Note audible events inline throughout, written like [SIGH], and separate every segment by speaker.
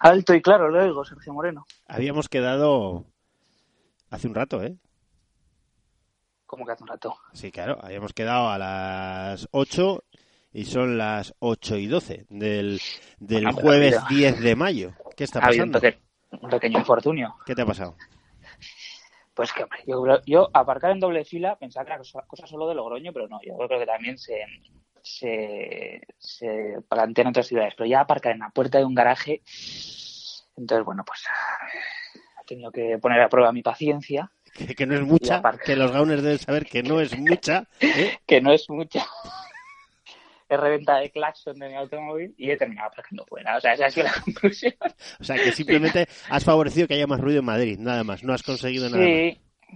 Speaker 1: Alto y claro, lo oigo, Sergio Moreno.
Speaker 2: Habíamos quedado hace un rato, ¿eh?
Speaker 1: ¿Cómo que hace un rato?
Speaker 2: Sí, claro, habíamos quedado a las 8 y son las 8 y 12 del, del
Speaker 1: Bueno,
Speaker 2: jueves
Speaker 1: mira.
Speaker 2: 10 de mayo. ¿Qué está
Speaker 1: Ha habido un,
Speaker 2: pasando?
Speaker 1: peque- un pequeño infortunio.
Speaker 2: ¿Qué te ha pasado?
Speaker 1: Pues que, hombre, yo, yo aparcar en doble fila pensaba que era cosa, cosa solo de Logroño, pero no, yo creo que también se, se, se plantea en otras ciudades. Pero ya aparcar en la puerta de un garaje, entonces, bueno, pues he tenido que poner a prueba mi paciencia,
Speaker 2: Que, que no es mucha,
Speaker 1: aparte-
Speaker 2: que los gauners deben saber que no es mucha. ¿eh? [LAUGHS]
Speaker 1: que no es mucha. [LAUGHS] He reventado el claxon de mi automóvil y he terminado aparcando fuera. O sea, esa ha sido la conclusión. [LAUGHS]
Speaker 2: O sea, que simplemente has favorecido que haya más ruido en Madrid, nada más. No has conseguido nada más.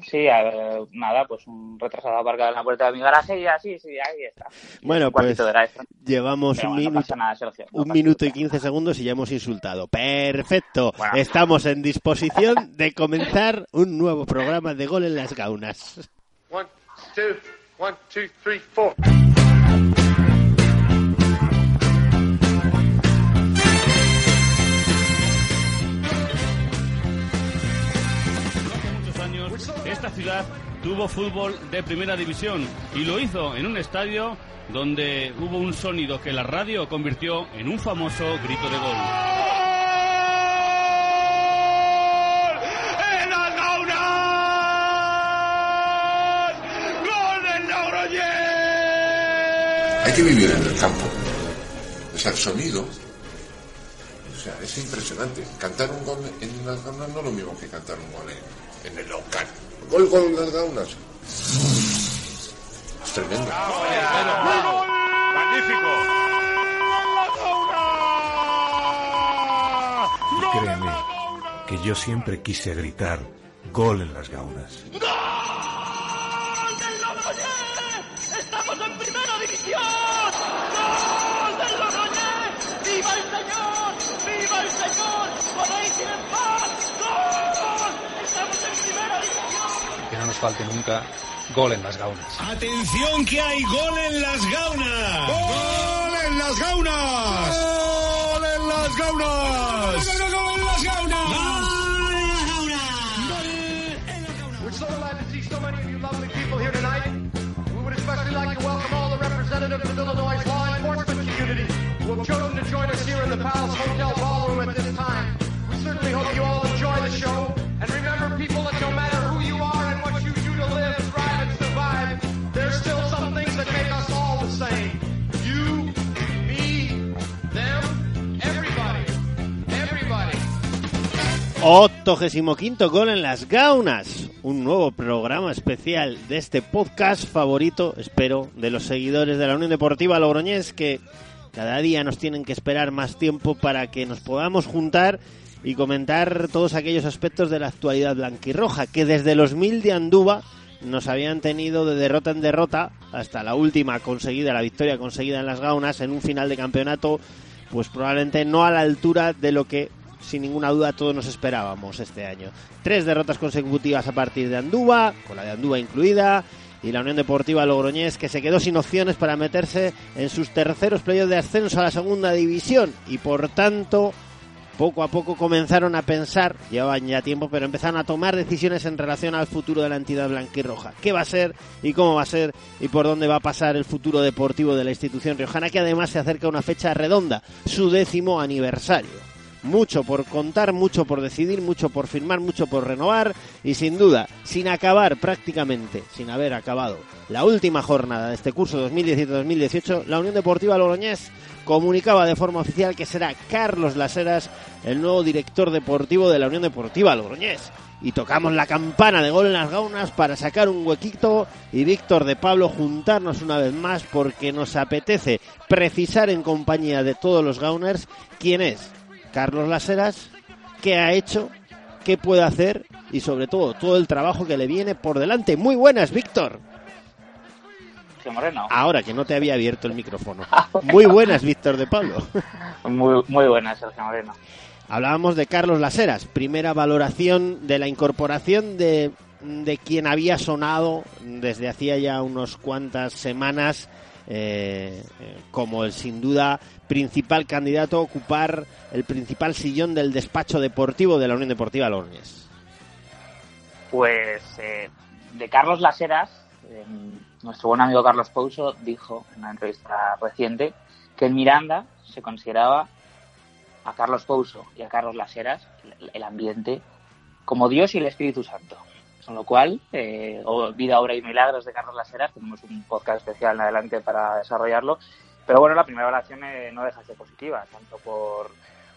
Speaker 1: Sí, ver, nada, pues un retrasado aparcado en la puerta de mi garaje y así, sí, ahí está.
Speaker 2: Bueno,
Speaker 1: Un
Speaker 2: pues llevamos
Speaker 1: Pero
Speaker 2: un
Speaker 1: bueno,
Speaker 2: minuto.
Speaker 1: pasa nada, Sergio. no
Speaker 2: Un minuto y quince segundos y ya hemos insultado. Perfecto.
Speaker 1: Bueno.
Speaker 2: Estamos en disposición de comenzar un nuevo programa de Gol en las Gaunas.
Speaker 3: One, two, one, two, three, four.
Speaker 4: Esta ciudad tuvo fútbol de primera división y lo hizo en un estadio donde hubo un sonido que la radio convirtió en un famoso grito de gol.
Speaker 5: Hay que vivir en el campo. O sea, el sonido. O sea, es impresionante. Cantar un gol en las gaunas no es lo mismo que cantar un gol en, en el local. Gol, gol en las gaunas. Es tremendo.
Speaker 6: Créeme que yo siempre quise gritar gol en las gaunas.
Speaker 7: Nos falte nunca gol en las gaunas.
Speaker 8: Atención que hay gol en las gaunas. Gol en las gaunas. Gol en las gaunas. Gol en las gaunas.
Speaker 3: We're so glad to see so many of you lovely people here tonight. We would especially like to welcome all the representatives of Illinois' law enforcement community who have chosen to join us here in the Palace Hotel Ballroom at this time. We certainly hope you all enjoy the show.
Speaker 2: 85 gol en las gaunas, un nuevo programa especial de este podcast favorito, espero, de los seguidores de la Unión Deportiva Logroñés que cada día nos tienen que esperar más tiempo para que nos podamos juntar y comentar todos aquellos aspectos de la actualidad blanquirroja que desde los mil de Andúba nos habían tenido de derrota en derrota hasta la última conseguida, la victoria conseguida en las gaunas en un final de campeonato, pues probablemente no a la altura de lo que sin ninguna duda todos nos esperábamos este año. Tres derrotas consecutivas a partir de Andúba, con la de Andúba incluida, y la Unión Deportiva Logroñés que se quedó sin opciones para meterse en sus terceros playoffs de ascenso a la segunda división y por tanto poco a poco comenzaron a pensar, llevaban ya tiempo, pero empezaron a tomar decisiones en relación al futuro de la entidad blanquirroja. ¿Qué va a ser y cómo va a ser y por dónde va a pasar el futuro deportivo de la institución riojana, que además se acerca a una fecha redonda, su décimo aniversario? Mucho por contar, mucho por decidir, mucho por firmar, mucho por renovar y sin duda, sin acabar prácticamente, sin haber acabado la última jornada de este curso 2017-2018, la Unión Deportiva Logroñés comunicaba de forma oficial que será Carlos Laseras el nuevo director deportivo de la Unión Deportiva Logroñés. Y tocamos la campana de gol en las gaunas para sacar un huequito y Víctor de Pablo juntarnos una vez más porque nos apetece precisar en compañía de todos los gauners quién es Carlos Laseras, qué ha hecho, qué puede hacer y sobre todo todo el trabajo que le viene por delante. Muy buenas, Víctor.
Speaker 1: Moreno.
Speaker 2: Ahora que no te había abierto el micrófono. [LAUGHS] Muy buenas, Víctor de Pablo. [LAUGHS]
Speaker 1: Muy, muy buena, Sergio Moreno.
Speaker 2: Hablábamos de Carlos Laseras, primera valoración de la incorporación de, de quien había sonado desde hacía ya unos cuantas semanas eh, como el sin duda principal candidato a ocupar el principal sillón del despacho deportivo de la Unión Deportiva Logroñés?
Speaker 1: Pues eh, de Carlos Laseras, eh, nuestro buen amigo Carlos Pouso dijo en una entrevista reciente que en Miranda se consideraba a Carlos Pouso y a Carlos Laseras el, el ambiente como Dios y el Espíritu Santo. Con lo cual, eh, Vida, Obra y Milagros de Carlos Laseras, tenemos un podcast especial en adelante para desarrollarlo. Pero bueno, la primera evaluación eh, no deja de ser positiva, tanto por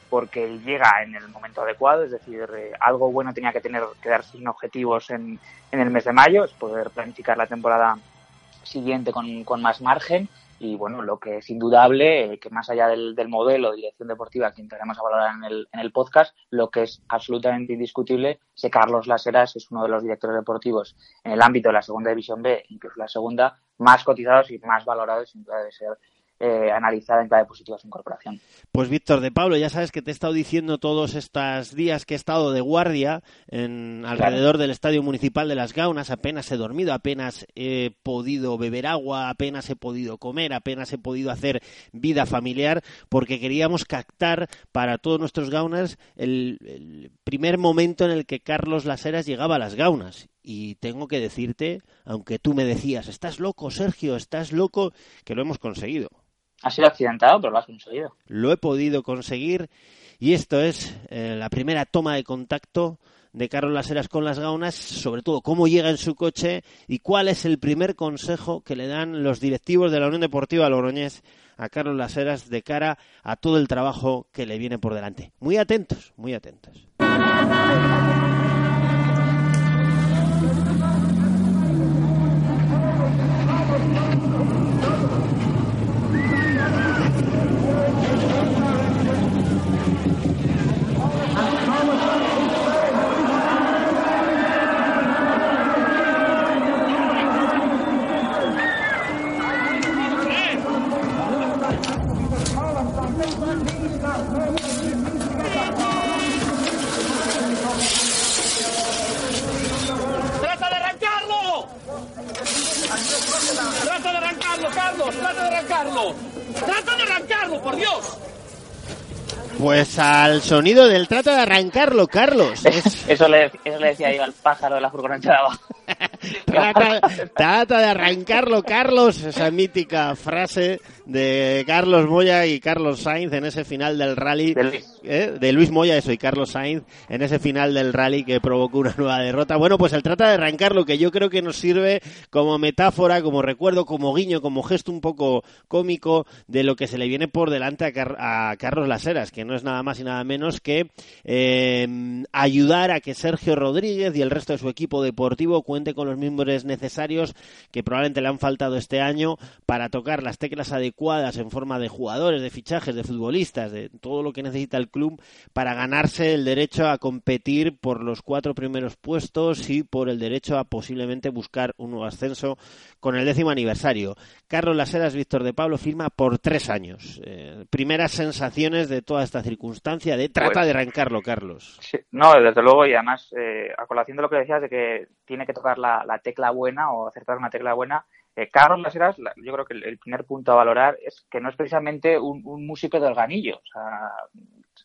Speaker 1: porque llega en el momento adecuado, es decir, eh, algo bueno tenía que tener que dar sin objetivos en, en el mes de mayo, es poder planificar la temporada siguiente con, con más margen y bueno, lo que es indudable, eh, que más allá del, del, modelo de dirección deportiva que entraremos a valorar en el, en el podcast, lo que es absolutamente indiscutible es que Carlos Laseras es uno de los directores deportivos en el ámbito de la segunda división B, incluso la segunda, más cotizados y más valorados, sin duda debe ser eh, analizada en clave positiva su incorporación.
Speaker 2: Pues Víctor de Pablo, ya sabes que te he estado diciendo todos estos días que he estado de guardia en alrededor claro. del Estadio Municipal de Las Gaunas, apenas he dormido, apenas he podido beber agua, apenas he podido comer, apenas he podido hacer vida familiar, porque queríamos captar para todos nuestros Gaunas el, el primer momento en el que Carlos Laseras llegaba a Las Gaunas y tengo que decirte, aunque tú me decías, estás loco, Sergio, estás loco, que lo hemos conseguido.
Speaker 1: Ha sido accidentado, pero lo has conseguido.
Speaker 2: Lo he podido conseguir y esto es eh, la primera toma de contacto de Carlos Laseras con las gaunas, sobre todo cómo llega en su coche y cuál es el primer consejo que le dan los directivos de la Unión Deportiva Logroñés a Carlos Laseras de cara a todo el trabajo que le viene por delante. Muy atentos, muy atentos. Al sonido del trata de arrancarlo, Carlos.
Speaker 1: Es... [LAUGHS] Eso, le, eso, le, decía yo al pájaro de la furgoneta de abajo. [LAUGHS]
Speaker 2: trata, trata, de arrancarlo, Carlos. Esa mítica frase de Carlos Moya y Carlos Sainz en ese final del rally.
Speaker 1: De Luis,
Speaker 2: ¿eh? de Luis Moya, eso, y Carlos Sainz en ese final del rally que provocó una nueva derrota. Bueno, pues el trata de arrancarlo, que yo creo que nos sirve como metáfora, como recuerdo, como guiño, como gesto un poco cómico de lo que se le viene por delante a, Car a Carlos Laseras, que no es nada más y nada menos que eh, ayudar a que Sergio Rodríguez y el resto de su equipo deportivo cuente con los miembros necesarios que probablemente le han faltado este año para tocar las teclas adecuadas en forma de jugadores, de fichajes, de futbolistas, de todo lo que necesita el club para ganarse el derecho a competir por los cuatro primeros puestos y por el derecho a posiblemente buscar un nuevo ascenso con el décimo aniversario. Carlos Laseras, Víctor de Pablo firma por tres años. Eh, primeras sensaciones de toda esta circunstancia de trata pues, de arrancarlo, Carlos.
Speaker 1: Sí, no, desde luego, y además, eh, a colación de lo que decías de que tiene que tocar la, la tecla buena o acertar una tecla buena, eh, Carlos Laseras, yo creo que el, el, primer punto a valorar es que no es precisamente un, un músico de organillo. O sea,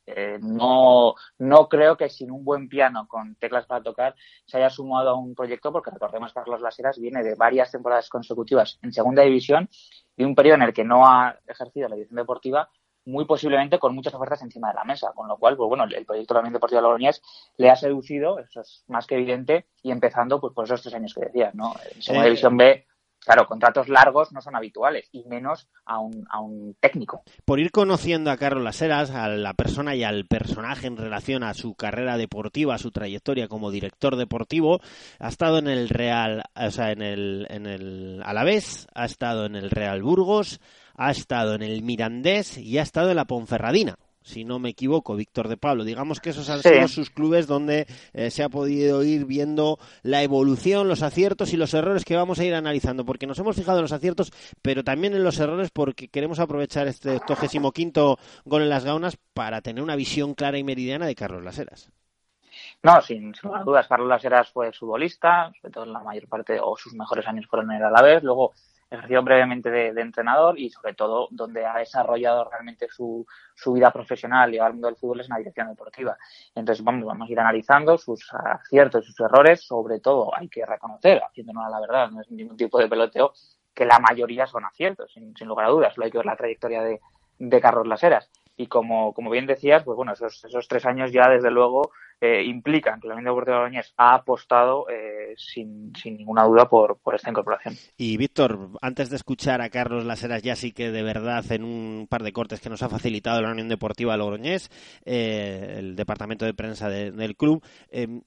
Speaker 1: eh, no, no creo que sin un buen piano con teclas para tocar se haya sumado a un proyecto, porque recordemos que Carlos Laseras viene de varias temporadas consecutivas en segunda división y un periodo en el que no ha ejercido la dirección deportiva muy posiblemente con muchas ofertas encima de la mesa, con lo cual, pues bueno, el proyecto también deportivo de Logroñés le ha seducido, eso es más que evidente, y empezando pues por esos tres años que decías, ¿no? En segunda eh, división B Claro, contratos largos no son habituales, y menos a un, a un técnico.
Speaker 2: Por ir conociendo a Carlos Laseras, a la persona y al personaje en relación a su carrera deportiva, a su trayectoria como director deportivo, ha estado en el Real, o sea, en el, en el Alavés, ha estado en el Real Burgos, ha estado en el Mirandés y ha estado en la Ponferradina si no me equivoco, Víctor de Pablo. Digamos que esos han sí. sido sus clubes donde eh, se ha podido ir viendo la evolución, los aciertos y los errores que vamos a ir analizando, porque nos hemos fijado en los aciertos, pero también en los errores porque queremos aprovechar este 85 gol en las gaunas para tener una visión clara y meridiana de Carlos Laseras.
Speaker 1: No, sin, sin dudas, Carlos Laseras fue futbolista, sobre todo en la mayor parte, o sus mejores años fueron en el Alavés, luego ejercido brevemente de, entrenador y sobre todo donde ha desarrollado realmente su, su vida profesional y al mundo del fútbol es en la dirección deportiva. Entonces vamos, vamos a ir analizando sus aciertos y sus errores, sobre todo hay que reconocer, haciéndonos la verdad, no es ningún tipo de peloteo, que la mayoría son aciertos, sin, lugar a dudas. Lo hay que ver la trayectoria de, de Carlos Laseras. Y como, como bien decías, pues bueno, esos, esos tres años ya desde luego eh, implican que la Unión Deportiva de Logroñés ha apostado eh, sin, sin, ninguna duda por, esta incorporación.
Speaker 2: Y Víctor, antes de escuchar a Carlos Laseras, ya sí que de verdad en un par de cortes que nos ha facilitado la Unión Deportiva Logroñés, eh, el departamento de prensa del club,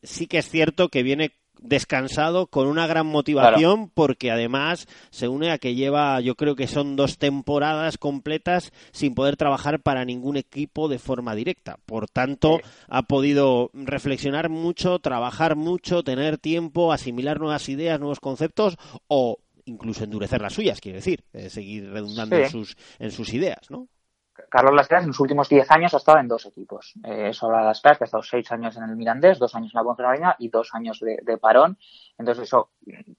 Speaker 2: sí que es cierto que viene descansado con una gran motivación porque además se une a que lleva yo creo que son dos temporadas completas sin poder trabajar para ningún equipo de forma directa. Por tanto ha podido reflexionar mucho trabajar mucho tener tiempo asimilar nuevas ideas nuevos conceptos o incluso endurecer las suyas quiero decir eh, seguir redundando en sus en sus ideas no
Speaker 1: Carlos Lasclas en los últimos 10 años ha estado en dos equipos. Eh, Sobre Las que ha estado 6 años en el Mirandés, 2 años en la Ponferradina y 2 años de, parón. Entonces eso,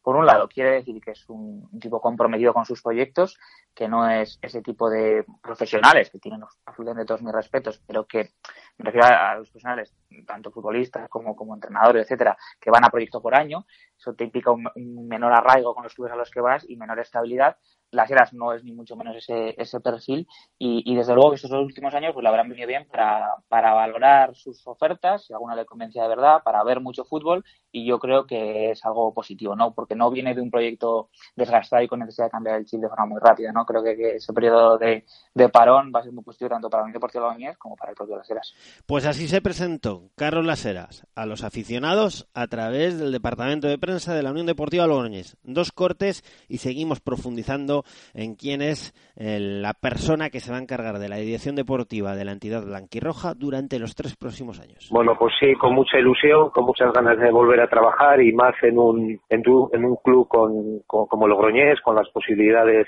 Speaker 1: por un lado, quiere decir que es un, tipo comprometido con sus proyectos, que no es ese tipo de profesionales que tienen absolutamente todos mis respetos, pero que me refiero a, los profesionales, tanto futbolistas como, como entrenadores, etcétera, que van a proyecto por año. Eso te implica un, menor arraigo con los clubes a los que vas y menor estabilidad, las Heras no es ni mucho menos ese, ese perfil y, y, desde luego estos últimos años pues le habrán venido bien para, para valorar sus ofertas, si alguna le convencía de verdad, para ver mucho fútbol y yo creo que es algo positivo, ¿no? Porque no viene de un proyecto desgastado y con necesidad de cambiar el chip de forma muy rápida, ¿no? Creo que, que ese periodo de, de, parón va a ser muy positivo tanto para el Deportivo Logroñés como para el propio Las Heras.
Speaker 2: Pues así se presentó Carlos Las Heras a los aficionados a través del Departamento de Prensa de la Unión Deportiva Logroñés. Dos cortes y seguimos profundizando en quién es eh, la persona que se va a encargar de la dirección deportiva de la entidad blanquirroja durante los tres próximos años.
Speaker 9: Bueno, pues sí, con mucha ilusión, con muchas ganas de volver a trabajar y más en un, en, en un club con, como Logroñés, con las posibilidades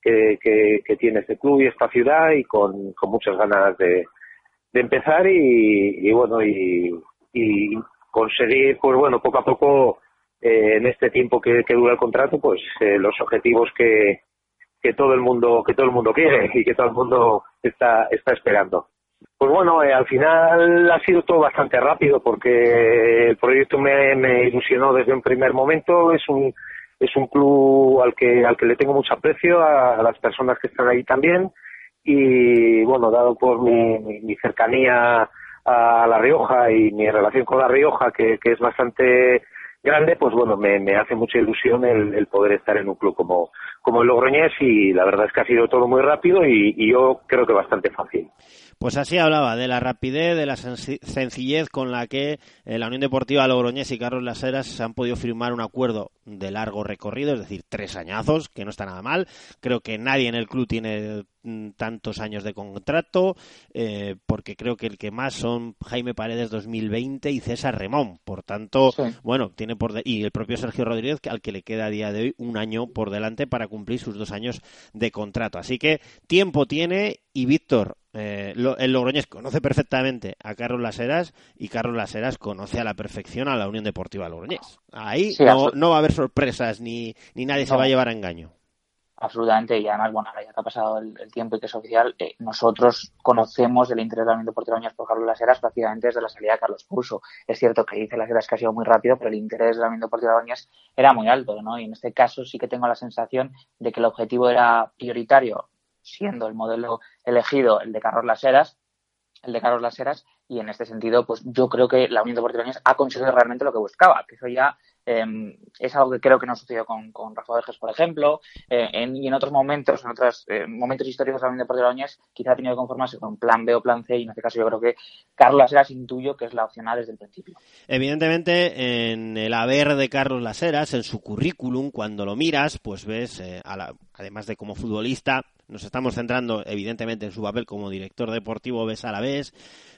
Speaker 9: que, que, tiene este club y esta ciudad y con, con muchas ganas de, de empezar y, y bueno, y, conseguir, pues bueno, poco a poco eh, en este tiempo que, dura el contrato, pues eh, los objetivos que, que todo el mundo que todo el mundo quiere y que todo el mundo está está esperando. Pues bueno, eh, al final ha sido todo bastante rápido porque el proyecto me, me ilusionó desde un primer momento. Es un es un club al que al que le tengo mucho aprecio a, las personas que están ahí también y bueno, dado por mi, mi cercanía a La Rioja y mi relación con La Rioja que, que es bastante grande, pues bueno, me, me hace mucha ilusión el, poder estar en un club como, como el Logroñés y la verdad es que ha sido todo muy rápido y yo creo que bastante fácil.
Speaker 2: Pues así hablaba de la rapidez, de la sencillez con la que eh, la Unión Deportiva Logroñés y Carlos Laseras se han podido firmar un acuerdo de largo recorrido, es decir, tres añazos, que no está nada mal. Creo que nadie en el club tiene mm, tantos años de contrato, eh, porque creo que el que más son Jaime Paredes 2020 y César Remón. Por tanto, bueno, tiene por y el propio Sergio Rodríguez, al que le queda a día de hoy un año por delante para cumplir sus dos años de contrato. Así que tiempo tiene y Víctor, eh, el Logroñés conoce perfectamente a Carlos Laseras y Carlos Laseras conoce a la perfección a la Unión Deportiva Logroñés. Ahí no, va a haber sorpresas ni, ni nadie se va a llevar a engaño.
Speaker 1: Absolutamente, y además, bueno, ya que ha pasado el, tiempo y que es oficial, eh, nosotros conocemos el interés de la Unión Deportiva Logroñés por Carlos Laseras prácticamente desde la salida de Carlos Pulso. Es cierto que dice Laseras que ha sido muy rápido, pero el interés de la Unión Deportiva Logroñés era muy alto, ¿no? Y en este caso sí que tengo la sensación de que el objetivo era prioritario siendo el modelo elegido el de Carlos Laseras, el de Carlos Laseras, y en este sentido, pues yo creo que la Unión Deportiva Leganés ha conseguido realmente lo que buscaba, que eso ya eh, es algo que creo que no sucedió con, con Rafa Verges, por ejemplo, eh, en, y en otros momentos, en otros eh, momentos históricos de la Unión Deportiva Leganés, quizá ha tenido que conformarse con plan B o plan C, y en este caso yo creo que Carlos Laseras intuyo que es la opción desde el principio.
Speaker 2: Evidentemente, en el haber de Carlos Laseras, en su currículum, cuando lo miras, pues ves, eh, a la, además de como futbolista, nos estamos centrando evidentemente en su papel como director deportivo, ves a la vez,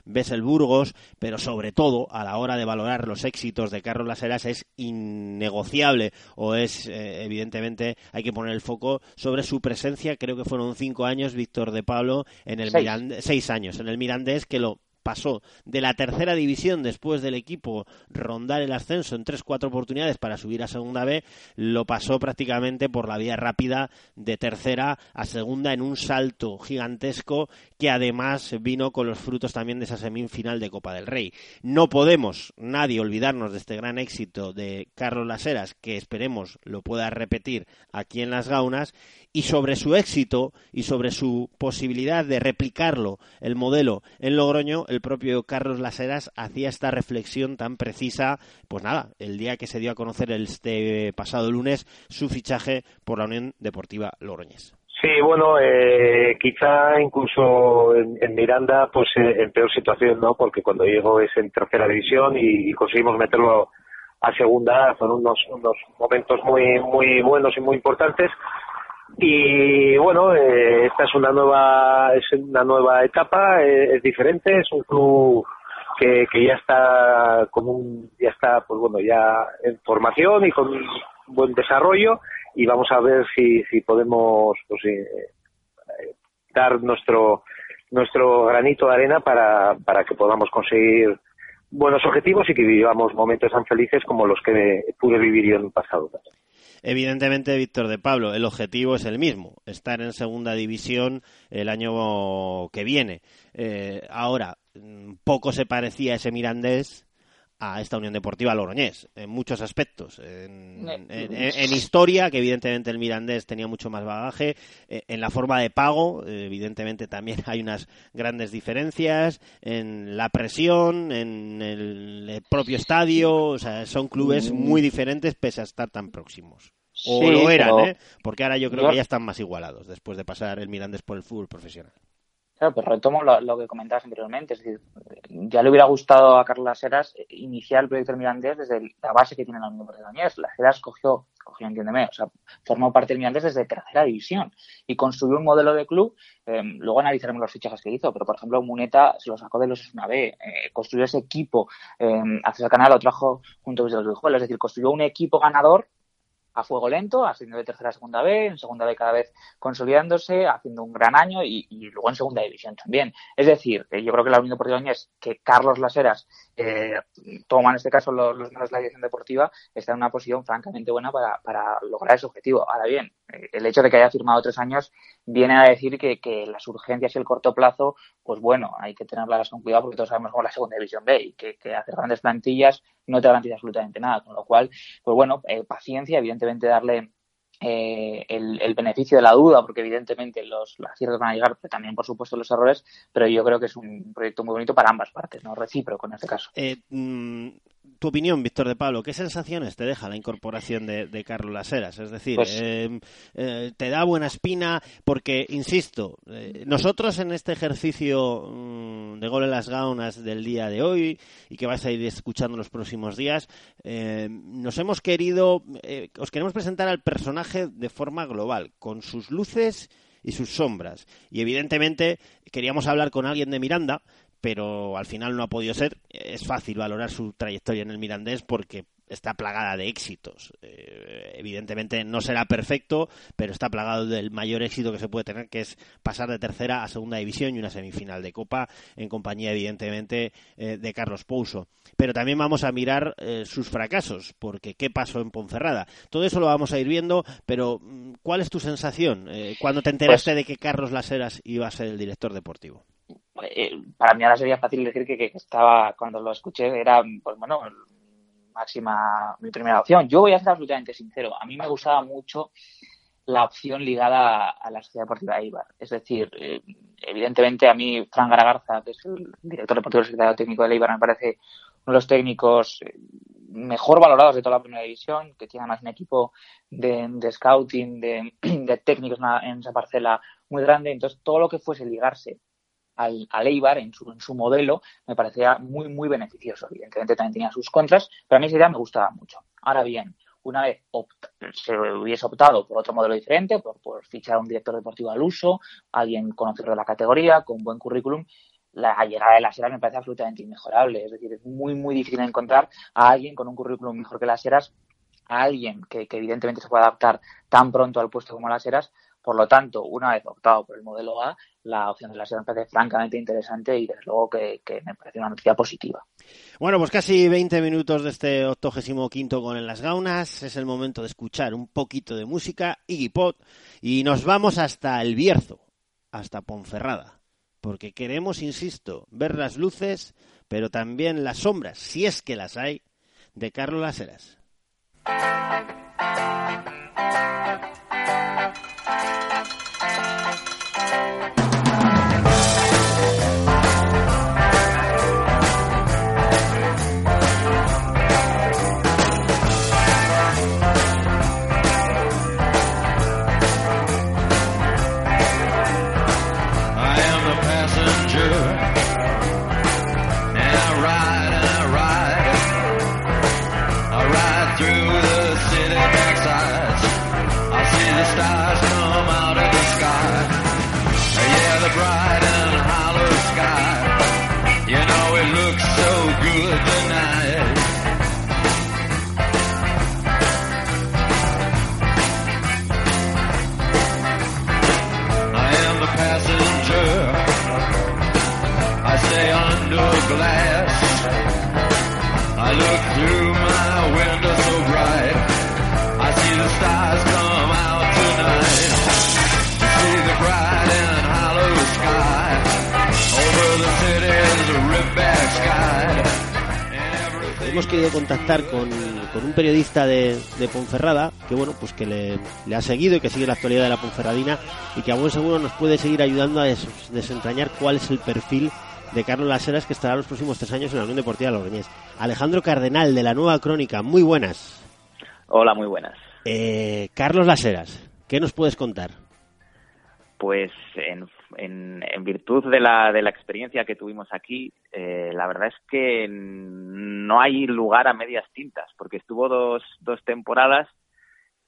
Speaker 2: ves el Burgos, pero sobre todo a la hora de valorar los éxitos de Carlos Laseras es innegociable o es eh, evidentemente hay que poner el foco sobre su presencia, creo que fueron cinco años Víctor de Pablo en el seis. seis años en el Mirandés que lo pasó de la tercera división después del equipo rondar el ascenso en tres cuatro oportunidades para subir a segunda B, lo pasó prácticamente por la vía rápida de tercera a segunda en un salto gigantesco que además vino con los frutos también de esa semifinal de Copa del Rey. No podemos nadie olvidarnos de este gran éxito de Carlos Laseras, que esperemos lo pueda repetir aquí en las Gaunas, y sobre su éxito y sobre su posibilidad de replicarlo, el modelo en Logroño, el propio Carlos Laseras hacía esta reflexión tan precisa, pues nada, el día que se dio a conocer este pasado lunes su fichaje por la Unión Deportiva Logroñés.
Speaker 9: Sí, bueno, eh, quizá incluso en, Miranda, pues eh, en peor situación, ¿no? Porque cuando llegó es en tercera división y, conseguimos meterlo a segunda, fueron unos, unos momentos muy, muy buenos y muy importantes. Y bueno, eh, esta es una nueva, es una nueva etapa, eh, es diferente, es un club que, que ya está con un, ya está, pues bueno, ya en formación y con un buen desarrollo y vamos a ver si, si podemos, pues, eh, dar nuestro, nuestro granito de arena para, para que podamos conseguir buenos objetivos y que vivamos momentos tan felices como los que pude vivir yo en el pasado.
Speaker 2: Evidentemente, Víctor de Pablo, el objetivo es el mismo, estar en segunda división el año que viene. Eh, ahora, mm, poco se parecía ese Mirandés a esta Unión Deportiva Logroñés, en muchos aspectos. En, historia, que evidentemente el Mirandés tenía mucho más bagaje, eh, en la forma de pago, evidentemente también [LAUGHS] hay unas grandes diferencias, en la presión, en el, propio estadio, o sea, son clubes mm. muy diferentes pese a estar tan próximos. O lo eran, ¿eh? Porque ahora yo creo que ya están más igualados después de pasar el Mirandés por el fútbol profesional.
Speaker 1: Claro, pero retomo lo, que comentabas anteriormente. Es decir, ya le hubiera gustado a Carlos Heras iniciar el proyecto Mirandés desde la base que tiene la Unión de Las Heras cogió, cogió, entiéndeme, o sea, formó parte del Mirandés desde tercera división y construyó un modelo de club. Eh, luego analizaremos los fichajes que hizo, pero por ejemplo, Muneta se lo sacó de los una B, eh, construyó ese equipo, eh, el canal lo trajo junto a los Vijuelos, es decir, construyó un equipo ganador a fuego lento, haciendo de tercera a segunda B, en segunda B cada vez consolidándose, haciendo un gran año y, luego en segunda división también. Es decir, yo creo que la Unión Deportiva es que Carlos Laseras eh, toma en este caso los, los de la dirección deportiva, está en una posición francamente buena para, para lograr ese objetivo. Ahora bien, eh, el hecho de que haya firmado tres años viene a decir que, que, las urgencias y el corto plazo, pues bueno, hay que tenerlas con cuidado porque todos sabemos cómo la segunda división B y que, que hacer grandes plantillas no te garantiza absolutamente nada. Con lo cual, pues bueno, eh, paciencia, evidentemente darle eh, el, beneficio de la duda, porque evidentemente los, aciertos van a llegar, también, por supuesto, los errores, pero yo creo que es un proyecto muy bonito para ambas partes, ¿no? Recíproco en este caso.
Speaker 2: Eh, mm, tu opinión, Víctor de Pablo, ¿qué sensaciones te deja la incorporación de, Carlos Laseras? Es decir, pues eh, eh, ¿te da buena espina? Porque, insisto, eh, nosotros en este ejercicio mm, de gol en las gaunas del día de hoy y que vais a ir escuchando los próximos días, nos hemos querido, os queremos presentar al personaje de forma global, con sus luces y sus sombras. Y evidentemente queríamos hablar con alguien de Miranda, pero al final no ha podido ser. Es fácil valorar su trayectoria en el Mirandés porque está plagada de éxitos. Eh, evidentemente no será perfecto, pero está plagado del mayor éxito que se puede tener, que es pasar de tercera a segunda división y una semifinal de Copa, en compañía, evidentemente, eh, de Carlos Pouso. Pero también vamos a mirar eh, sus fracasos, porque qué pasó en Ponferrada. Todo eso lo vamos a ir viendo, pero mm, ¿cuál es tu sensación cuando te enteraste pues de que Carlos Laseras iba a ser el director deportivo?
Speaker 1: Eh, para mí ahora sería fácil decir que, estaba, cuando lo escuché, era, pues bueno, máxima, mi primera opción. Yo voy a ser absolutamente sincero. A mí me gustaba mucho la opción ligada a, la Sociedad Deportiva Eibar. Es decir, eh, evidentemente a mí Fran Garagarza, que es el director deportivo del secretario técnico de Eibar, me parece uno de los técnicos eh, mejor valorados de toda la primera división, que tiene además un equipo de, scouting, de, [CLEARS THROAT] de técnicos en esa parcela muy grande. Entonces, todo lo que fuese ligarse al, al Eibar en su, modelo me parecía muy, muy beneficioso. Evidentemente también tenía sus contras, pero a mí esa idea me gustaba mucho. Ahora bien, una vez se hubiese optado por otro modelo diferente, por, por fichar a un director deportivo al uso, alguien conocido de la categoría, con buen currículum, la llegada de las Heras me parece absolutamente inmejorable. Es decir, es muy, muy difícil encontrar a alguien con un currículum mejor que las Heras, a alguien que, que evidentemente se pueda adaptar tan pronto al puesto como las Heras, Por lo tanto, una vez optado por el modelo A, la opción de la SER me parece francamente interesante y desde luego que, me parece una noticia positiva.
Speaker 2: Bueno, pues casi 20 minutos de este 85 con En las Gaunas. Es el momento de escuchar un poquito de música, Iggy Pop, y nos vamos hasta El Bierzo, hasta Ponferrada, porque queremos, insisto, ver las luces, pero también las sombras, si es que las hay, de Carlos Las Hemos querido contactar con, con un periodista de, de Ponferrada que bueno pues que le, le ha seguido y que sigue la actualidad de la Ponferradina y que a buen seguro nos puede seguir ayudando a des- desentrañar cuál es el perfil de Carlos Laseras que estará los próximos tres años en la Unión Deportiva Logroñés. Alejandro Cardenal de la Nueva Crónica, muy buenas.
Speaker 10: Hola, muy buenas.
Speaker 2: Eh, Carlos Laseras, ¿qué nos puedes contar?
Speaker 10: Pues en, en, virtud de la, de la experiencia que tuvimos aquí, eh, la verdad es que no hay lugar a medias tintas, porque estuvo dos, dos temporadas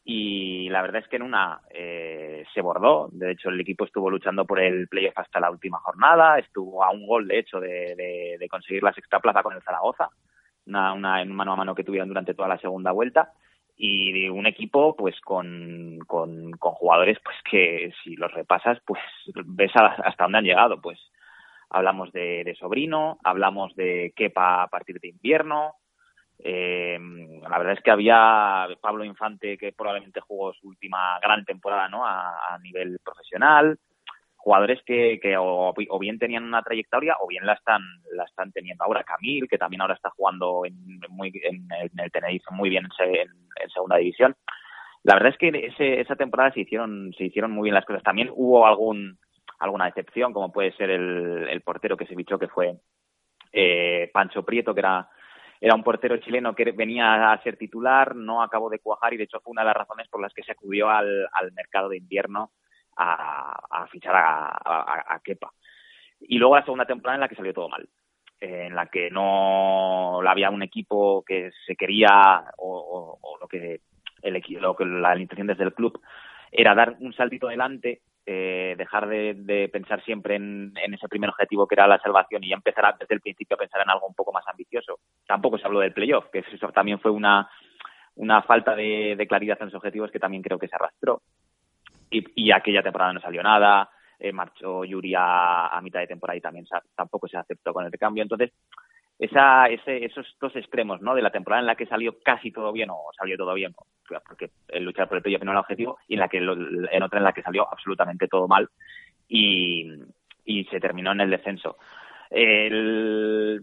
Speaker 10: y la verdad es que en una eh, se bordó. De hecho, el equipo estuvo luchando por el playoff hasta la última jornada, estuvo a un gol, de hecho, de, de, de conseguir la sexta plaza con el Zaragoza, una, una, en mano a mano que tuvieron durante toda la segunda vuelta y de un equipo pues con, con, con jugadores pues que si los repasas pues ves hasta dónde han llegado pues. Hablamos de, de Sobrino hablamos de Kepa a partir de invierno eh, la verdad es que había Pablo Infante que probablemente jugó su última gran temporada no a nivel profesional jugadores que, que o, bien tenían una trayectoria o bien la están la están teniendo. Ahora Camil que también ahora está jugando en, muy, en, el- en el Tenerife muy bien en, en- segunda división. La verdad es que ese, esa temporada se hicieron se hicieron muy bien las cosas. También hubo algún alguna decepción como puede ser el, portero que se fichó que fue eh, Pancho Prieto que era era un portero chileno que venía a ser titular, no acabó de cuajar y de hecho fue una de las razones por las que se acudió al, al mercado de invierno a, fichar a, a, Kepa. Y luego la segunda temporada en la que salió todo mal, eh, en la que no había un equipo que se quería o, lo que el lo que la intención desde el club era dar un saltito adelante, eh, dejar de, pensar siempre en, ese primer objetivo que era la salvación y empezar a- desde el principio a pensar en algo un poco más ambicioso. Tampoco se habló del playoff, que eso también fue una, una falta de, de claridad en los objetivos que también creo que se arrastró. Y, aquella temporada no salió nada, eh, marchó Yuri a, mitad de temporada y también sa- tampoco se aceptó con el recambio. Entonces, esa, ese, esos dos extremos, ¿no? De la temporada en la que salió casi todo bien o salió todo bien, porque el luchar por el playoff no era el objetivo, y en la que lo- en otra en la que salió absolutamente todo mal y, y se terminó en el descenso. El, ¿qué-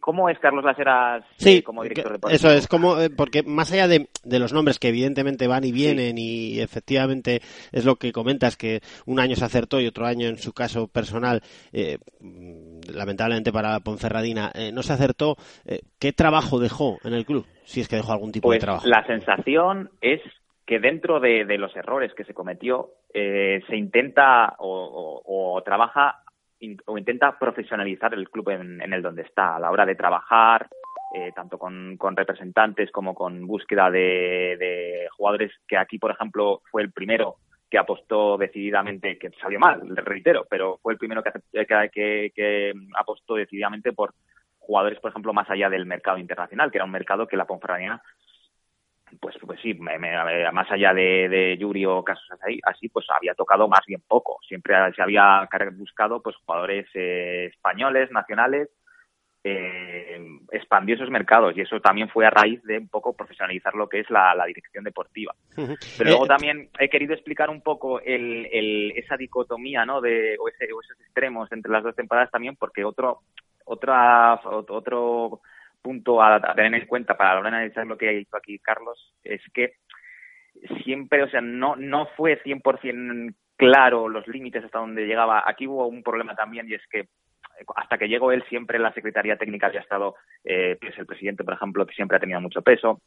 Speaker 10: ¿Cómo es Carlos Laseras
Speaker 2: Sí,
Speaker 10: eh, como director deportivo?
Speaker 2: eso es como eh, porque más allá de, de los nombres que evidentemente van y vienen y efectivamente es lo que comentas que un año se acertó y otro año en su caso personal eh, mm, lamentablemente para Ponferradina eh, no se acertó eh, ¿qué trabajo dejó en el club? si es que dejó algún tipo
Speaker 10: Pues
Speaker 2: de trabajo
Speaker 10: la sensación es que dentro de, de los errores que se cometió eh, se intenta o, o- o trabaja in- o intenta profesionalizar el club en, en el donde está a la hora de trabajar eh, tanto con, con representantes como con búsqueda de, de jugadores que aquí por ejemplo fue el primero que apostó decididamente que salió mal reitero pero fue el primero que, que- que apostó decididamente por jugadores por ejemplo más allá del mercado internacional que era un mercado que la Ponferradina pues, pues sí, me- me- más allá de, de Yuri o casos así, así, pues había tocado más bien poco. Siempre se había buscado pues jugadores eh, españoles, nacionales, eh, expandió esos mercados y eso también fue a raíz de un poco profesionalizar lo que es la, la dirección deportiva. Pero
Speaker 2: Eh,
Speaker 10: luego también he querido explicar un poco el, el- esa dicotomía, ¿no? De, o, ese- o esos extremos entre las dos temporadas también, porque otro, otra, ot- otro punto a, tener en cuenta para la hora de analizar lo que hizo aquí Carlos es que siempre, o sea, no, no fue 100% claro los límites hasta donde llegaba. Aquí hubo un problema también y es que eh, hasta que llegó él siempre la Secretaría Técnica había estado, eh, pues el presidente, por ejemplo, que siempre ha tenido mucho peso.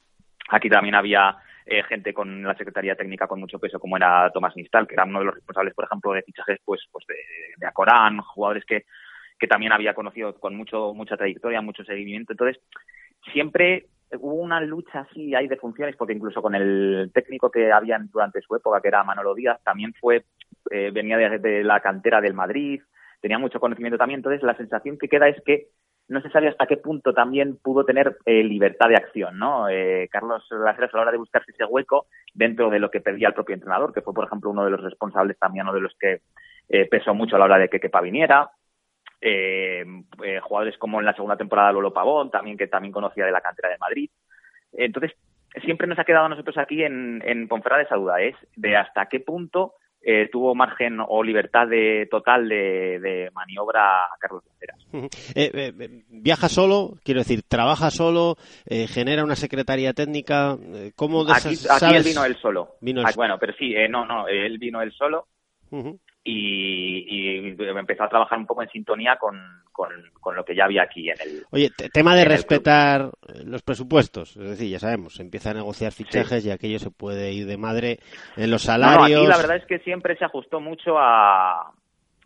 Speaker 10: Aquí también había eh, gente con la Secretaría Técnica con mucho peso, como era Tomás Nistal, que era uno de los responsables, por ejemplo, de fichajes pues, pues de, de Acorán, jugadores que, que también había conocido con mucho mucha trayectoria, mucho seguimiento. Entonces, siempre hubo una lucha así ahí de funciones, porque incluso con el técnico que habían durante su época, que era Manolo Díaz, también fue, eh, venía de, la cantera del Madrid, tenía mucho conocimiento también. Entonces, la sensación que queda es que no se sabe hasta qué punto también pudo tener eh, libertad de acción, ¿no? Eh, Carlos Las a la hora de buscarse ese hueco dentro de lo que pedía el propio entrenador, que fue, por ejemplo, uno de los responsables también, uno de los que eh, pesó mucho a la hora de que Kepa viniera. Eh, eh, jugadores como en la segunda temporada Lolo Pavón, también que también conocía de la cantera de Madrid. Entonces, siempre nos ha quedado a nosotros aquí en, en Ponferrada esa duda, es de hasta qué punto eh, tuvo margen o libertad de total de, de maniobra Carlos Laceras.
Speaker 2: Ujú. Eh, viaja solo, quiero decir, trabaja solo, genera una secretaría técnica. ¿Cómo
Speaker 10: Aquí, aquí él vino él solo.
Speaker 2: Vino él
Speaker 10: Ah, bueno, pero sí, eh, no, no, él vino él solo. Y, y empezó a trabajar un poco en sintonía con, con, con lo que ya había aquí en el,
Speaker 2: Oye, te- tema de respetar eh, los presupuestos, es decir, ya sabemos, se empieza a negociar fichajes y aquello se puede ir de madre en los
Speaker 10: No, no,
Speaker 2: salarios.
Speaker 10: aquí la verdad es que siempre se ajustó mucho a,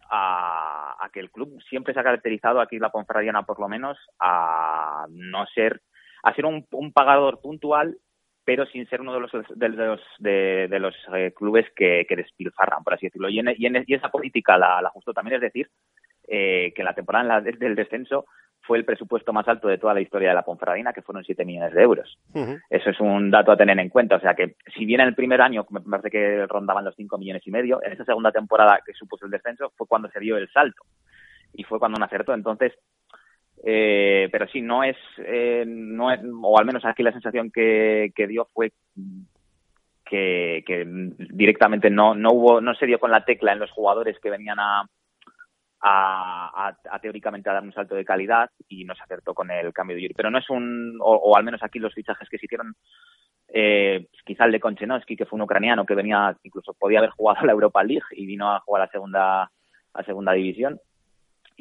Speaker 10: a, a que el club siempre se ha caracterizado, aquí la Ponferradiana por lo menos, a no ser, a ser un, un pagador puntual, pero sin ser uno de los de los, de, de los eh, clubes que, que despilfarran, por así decirlo. Y, en, y, en- y esa política la, la ajustó también, es decir, eh, que la temporada en la- del descenso fue el presupuesto más alto de toda la historia de la Ponferradina, que fueron 7 millones de euros. Eso es un dato a tener en cuenta. O sea que, si bien en el primer año me parece que rondaban los 5 millones y medio, en esa segunda temporada que supuso el descenso fue cuando se dio el salto. Y fue cuando no acertó. Entonces, eh, pero sí, no es, eh, no es, o al menos aquí la sensación que, que dio fue que, que directamente no, no hubo, no se dio con la tecla en los jugadores que venían a, a, teóricamente a dar un salto de calidad y no se acertó con el cambio de Yuri. Pero no es un, o, al menos aquí los fichajes que se hicieron, eh, quizá el de Konchenovsky, que fue un ucraniano que venía, incluso podía haber jugado la Europa League y vino a jugar a segunda, a segunda división.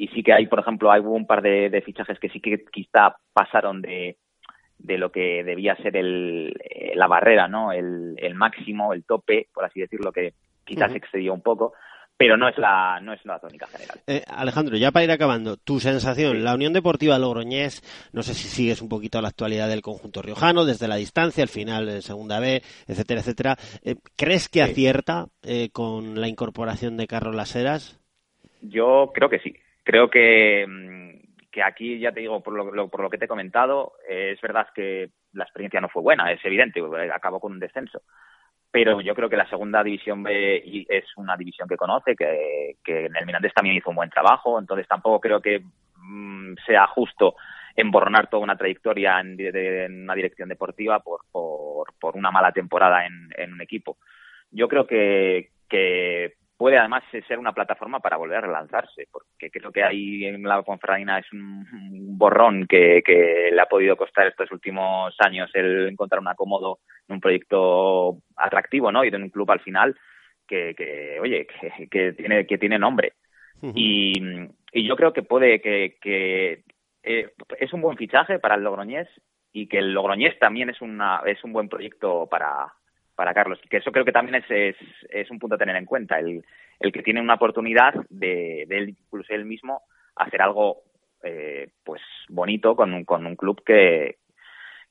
Speaker 10: Y sí que hay, por ejemplo, hay un par de, de fichajes que sí que quizá pasaron de, de lo que debía ser el, eh, la barrera, ¿no? El, el máximo, el tope, por así decirlo, que quizás se excedió un poco, pero no es la, no es la tónica general.
Speaker 2: Eh, Alejandro, ya para ir acabando, tu sensación, la Unión Deportiva Logroñés, no sé si sigues un poquito la actualidad del conjunto riojano, desde la distancia, al final en Segunda B, etcétera, etcétera. Eh, ¿Crees que acierta eh, con la incorporación de Carlos Laseras?
Speaker 10: Yo creo que sí. Creo que, mm, que aquí, ya te digo, por lo, por lo que te he comentado, eh, es verdad que la experiencia no fue buena, es evidente, eh, acabó con un descenso. Pero yo creo que la segunda división B es una división que conoce, que, que en el Mirandés también hizo un buen trabajo, entonces tampoco creo que mm, sea justo emborronar toda una trayectoria en, una dirección deportiva por, por, una mala temporada en, un equipo. Yo creo que puede además ser una plataforma para volver a relanzarse, porque creo que ahí en la Ponferradina es un, borrón que, que le ha podido costar estos últimos años el encontrar un acomodo en un proyecto atractivo, ¿no? Y de un club al final que, que oye, que, que tiene que tiene nombre. Y, y yo creo que puede que, que eh, es un buen fichaje para el Logroñés y que el Logroñés también es una es un buen proyecto para para Carlos que eso creo que también es, es, es un punto a tener en cuenta el, el que tiene una oportunidad de, de él incluso él mismo hacer algo eh, pues bonito con un, con un club que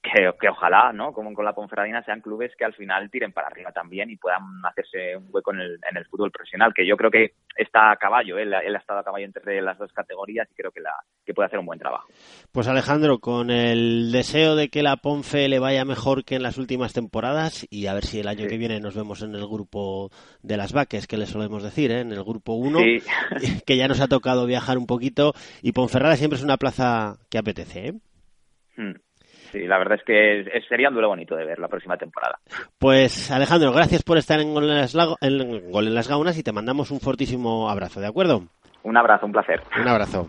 Speaker 10: que, que ojalá, ¿no? Como con la Ponferradina sean clubes que al final tiren para arriba también y puedan hacerse un hueco en el, en el fútbol profesional, que yo creo que está a caballo, él, él ha estado a caballo entre las dos categorías y creo que, la, que puede hacer un buen trabajo.
Speaker 2: Pues Alejandro, con el deseo de que la Ponfe le vaya mejor que en las últimas temporadas y a ver si el año
Speaker 10: Sí.
Speaker 2: que viene nos vemos en el grupo de las vaques, que le solemos decir, ¿eh? en el grupo 1,
Speaker 10: Sí. [LAUGHS]
Speaker 2: que ya nos ha tocado viajar un poquito y Ponferrada siempre es una plaza que apetece. ¿eh?
Speaker 10: Mm. Sí, la verdad es que es- sería un duelo bonito de ver la próxima temporada.
Speaker 2: Pues Alejandro, gracias por estar en Gol en las, Lago- en Gol en las Gaunas y te mandamos un fortísimo abrazo, ¿de acuerdo?
Speaker 10: Un abrazo, un placer.
Speaker 2: Un abrazo.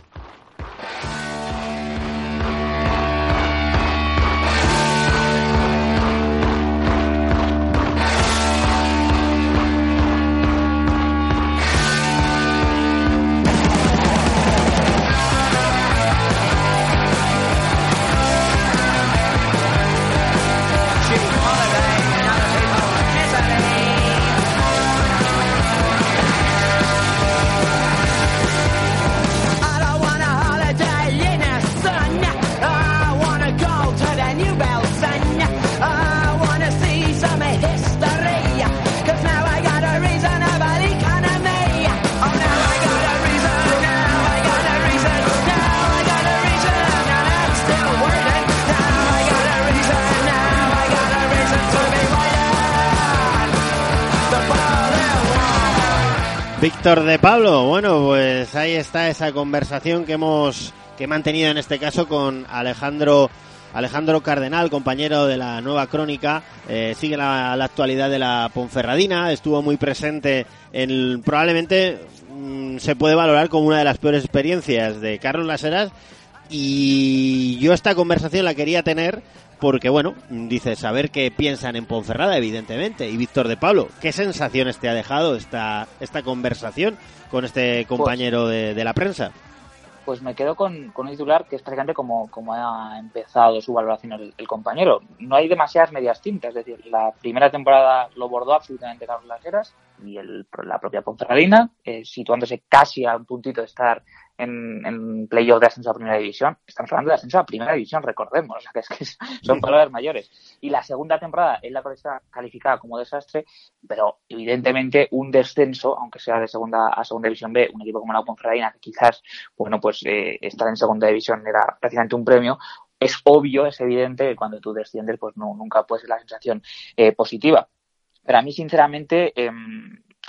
Speaker 2: Víctor de Pablo, bueno, pues ahí está esa conversación que hemos que he mantenido en este caso con Alejandro Alejandro Cardenal, compañero de la Nueva Crónica, eh, sigue la, actualidad de la Ponferradina, estuvo muy presente en probablemente mm, se puede valorar como una de las peores experiencias de Carlos Laseras. Y yo esta conversación la quería tener porque, bueno, dice saber qué piensan en Ponferrada, evidentemente. Y Víctor de Pablo, ¿qué sensaciones te ha dejado esta, esta conversación con este compañero de, de la prensa?
Speaker 1: Pues me quedo con, con un titular que es prácticamente como, como ha empezado su valoración el, el compañero. No hay demasiadas medias tintas, es decir, la primera temporada lo bordó absolutamente Carlos Laseras y el, la propia Ponferradina, eh, situándose casi a un puntito de estar en, en playoff de ascenso a primera división. Estamos hablando de ascenso a primera división, recordemos, o sea que, es que [LAUGHS] son palabras mayores. Y la segunda temporada es la que está calificada como desastre, pero evidentemente un descenso, aunque sea de segunda a segunda división B, un equipo como la Ponferradina, que quizás, bueno, pues eh, estar en segunda división era prácticamente un premio, es obvio, es evidente que cuando tú desciendes, pues no, nunca puede ser la sensación eh, positiva. Pero a mí, sinceramente, eh,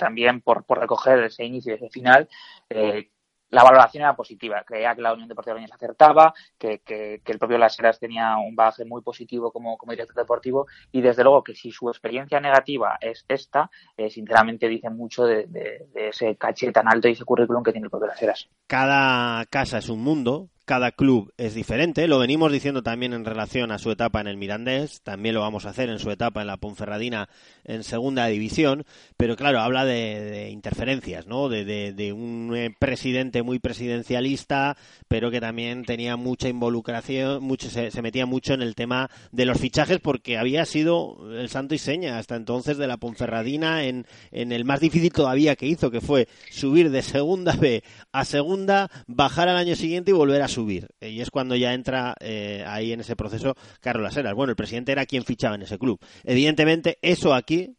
Speaker 1: también por, por recoger ese inicio y ese final, eh, la valoración era positiva. Creía que la Unión Deportiva Logroñés acertaba, que, que, que, el propio Las Heras tenía un bagaje muy positivo como, como director deportivo y desde luego que si su experiencia negativa es esta, eh, sinceramente dice mucho de, de, de, ese caché tan alto y ese currículum que tiene el propio Las Heras.
Speaker 2: Cada casa es un mundo, cada club es diferente, lo venimos diciendo también en relación a su etapa en el Mirandés, también lo vamos a hacer en su etapa en la Ponferradina en segunda división, pero claro, habla de, de interferencias, ¿no? De, de, un eh, presidente muy presidencialista, pero que también tenía mucha involucración, mucho, se, se, metía mucho en el tema de los fichajes porque había sido el santo y seña hasta entonces de la Ponferradina en, en el más difícil todavía que hizo, que fue subir de segunda B a segunda, bajar al año siguiente y volver a subir subir. Y es cuando ya entra eh, ahí en ese proceso Carlos Laseras. Bueno, el presidente era quien fichaba en ese club. Evidentemente, eso aquí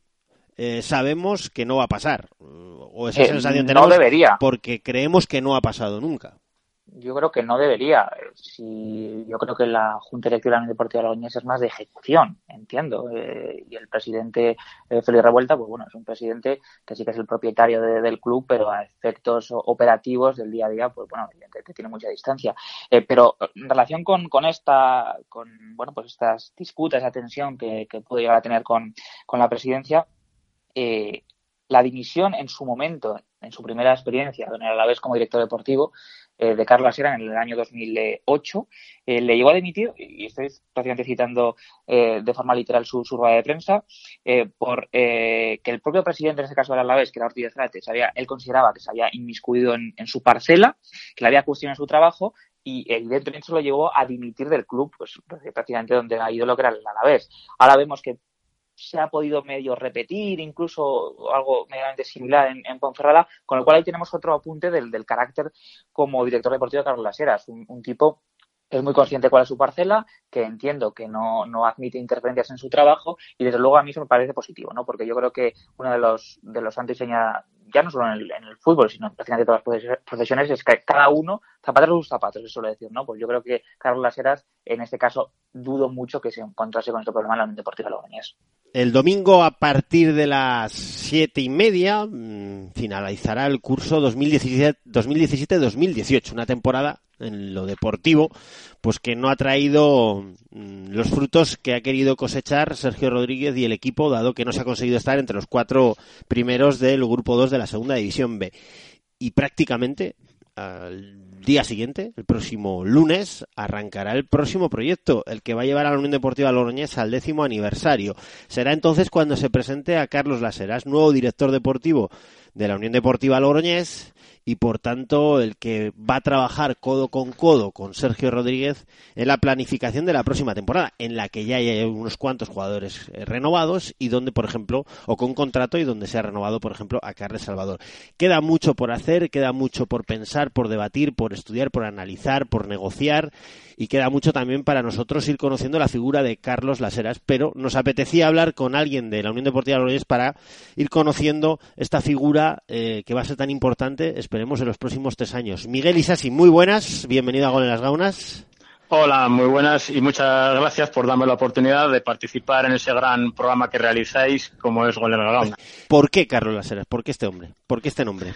Speaker 2: eh, sabemos que no va a pasar. O esa
Speaker 1: Eh,
Speaker 2: sensación
Speaker 1: no
Speaker 2: tenemos
Speaker 1: debería.
Speaker 2: porque creemos que no ha pasado nunca.
Speaker 1: Yo creo que no debería. Si, yo creo que la Junta Directiva de la Unión Deportiva Logroñés es más de ejecución, entiendo. Eh, y el presidente eh, Félix Revuelta, pues bueno, es un presidente que sí que es el propietario de, del club, pero a efectos operativos del día a día, pues bueno, evidentemente tiene mucha distancia. Eh, pero en relación con, con esta, con, bueno, pues estas disputas, esa tensión que, que pudo llegar a tener con, con la presidencia, eh, la dimisión en su momento, en su primera experiencia, en el Alavés como director deportivo, eh, de Carlos Asera en el año 2008, eh, le llegó a dimitir, y estoy prácticamente citando eh, de forma literal su, su rueda de prensa, eh, por eh, que el propio presidente, en este caso del Alavés, que era Ortiz Zárate, sabía, él consideraba que se había inmiscuido en, en, su parcela, que le había cuestionado su trabajo, y evidentemente eso lo llevó a dimitir del club, pues prácticamente donde ha ido lo que era el Alavés. Ahora vemos que se ha podido medio repetir, incluso algo medianamente similar en, en, Ponferrada, con lo cual ahí tenemos otro apunte del, del carácter como director deportivo de Carlos Las Heras, un, un tipo es muy consciente cuál es su parcela, que entiendo que no, no admite interferencias en su trabajo y desde luego a mí eso me parece positivo, ¿no? Porque yo creo que uno de los de los santos ya, no solo en el, en el fútbol, sino en prácticamente todas las profesiones, es que cada uno zapatero sus zapatos, eso suele decir, ¿no? Pues yo creo que Carlos Laseras, en este caso, dudo mucho que se encontrase con este problema en la Unión Deportiva Logroñés.
Speaker 2: El domingo a partir de las siete y media mmm, finalizará el curso 2017-2018, una temporada en lo deportivo, pues que no ha traído mmm, los frutos que ha querido cosechar Sergio Rodríguez y el equipo, dado que no se ha conseguido estar entre los cuatro primeros del grupo 2 de la segunda división B. Y prácticamente al día siguiente, el próximo lunes, arrancará el próximo proyecto, el que va a llevar a la Unión Deportiva Logroñés al décimo aniversario. Será entonces cuando se presente a Carlos Laseras, nuevo director deportivo de la Unión Deportiva Logroñés y por tanto el que va a trabajar codo con codo con Sergio Rodríguez en la planificación de la próxima temporada, en la que ya hay unos cuantos jugadores eh, renovados y donde, por ejemplo, o con contrato y donde se ha renovado, por ejemplo, a Carles Salvador. Queda mucho por hacer, queda mucho por pensar, por debatir, por estudiar, por analizar, por negociar y queda mucho también para nosotros ir conociendo la figura de Carlos Laseras, pero nos apetecía hablar con alguien de la Unión Deportiva Logroñés para ir conociendo esta figura eh, que va a ser tan importante, esperemos, en los próximos tres años. Miguel Isasi, muy buenas, bienvenido a Gol en las Gaunas.
Speaker 11: Hola, muy buenas y muchas gracias por darme la oportunidad de participar en ese gran programa que realizáis como es Gol en las Gaunas.
Speaker 2: ¿Por qué Carlos Laseras? ¿Por qué este hombre? ¿Por qué este nombre?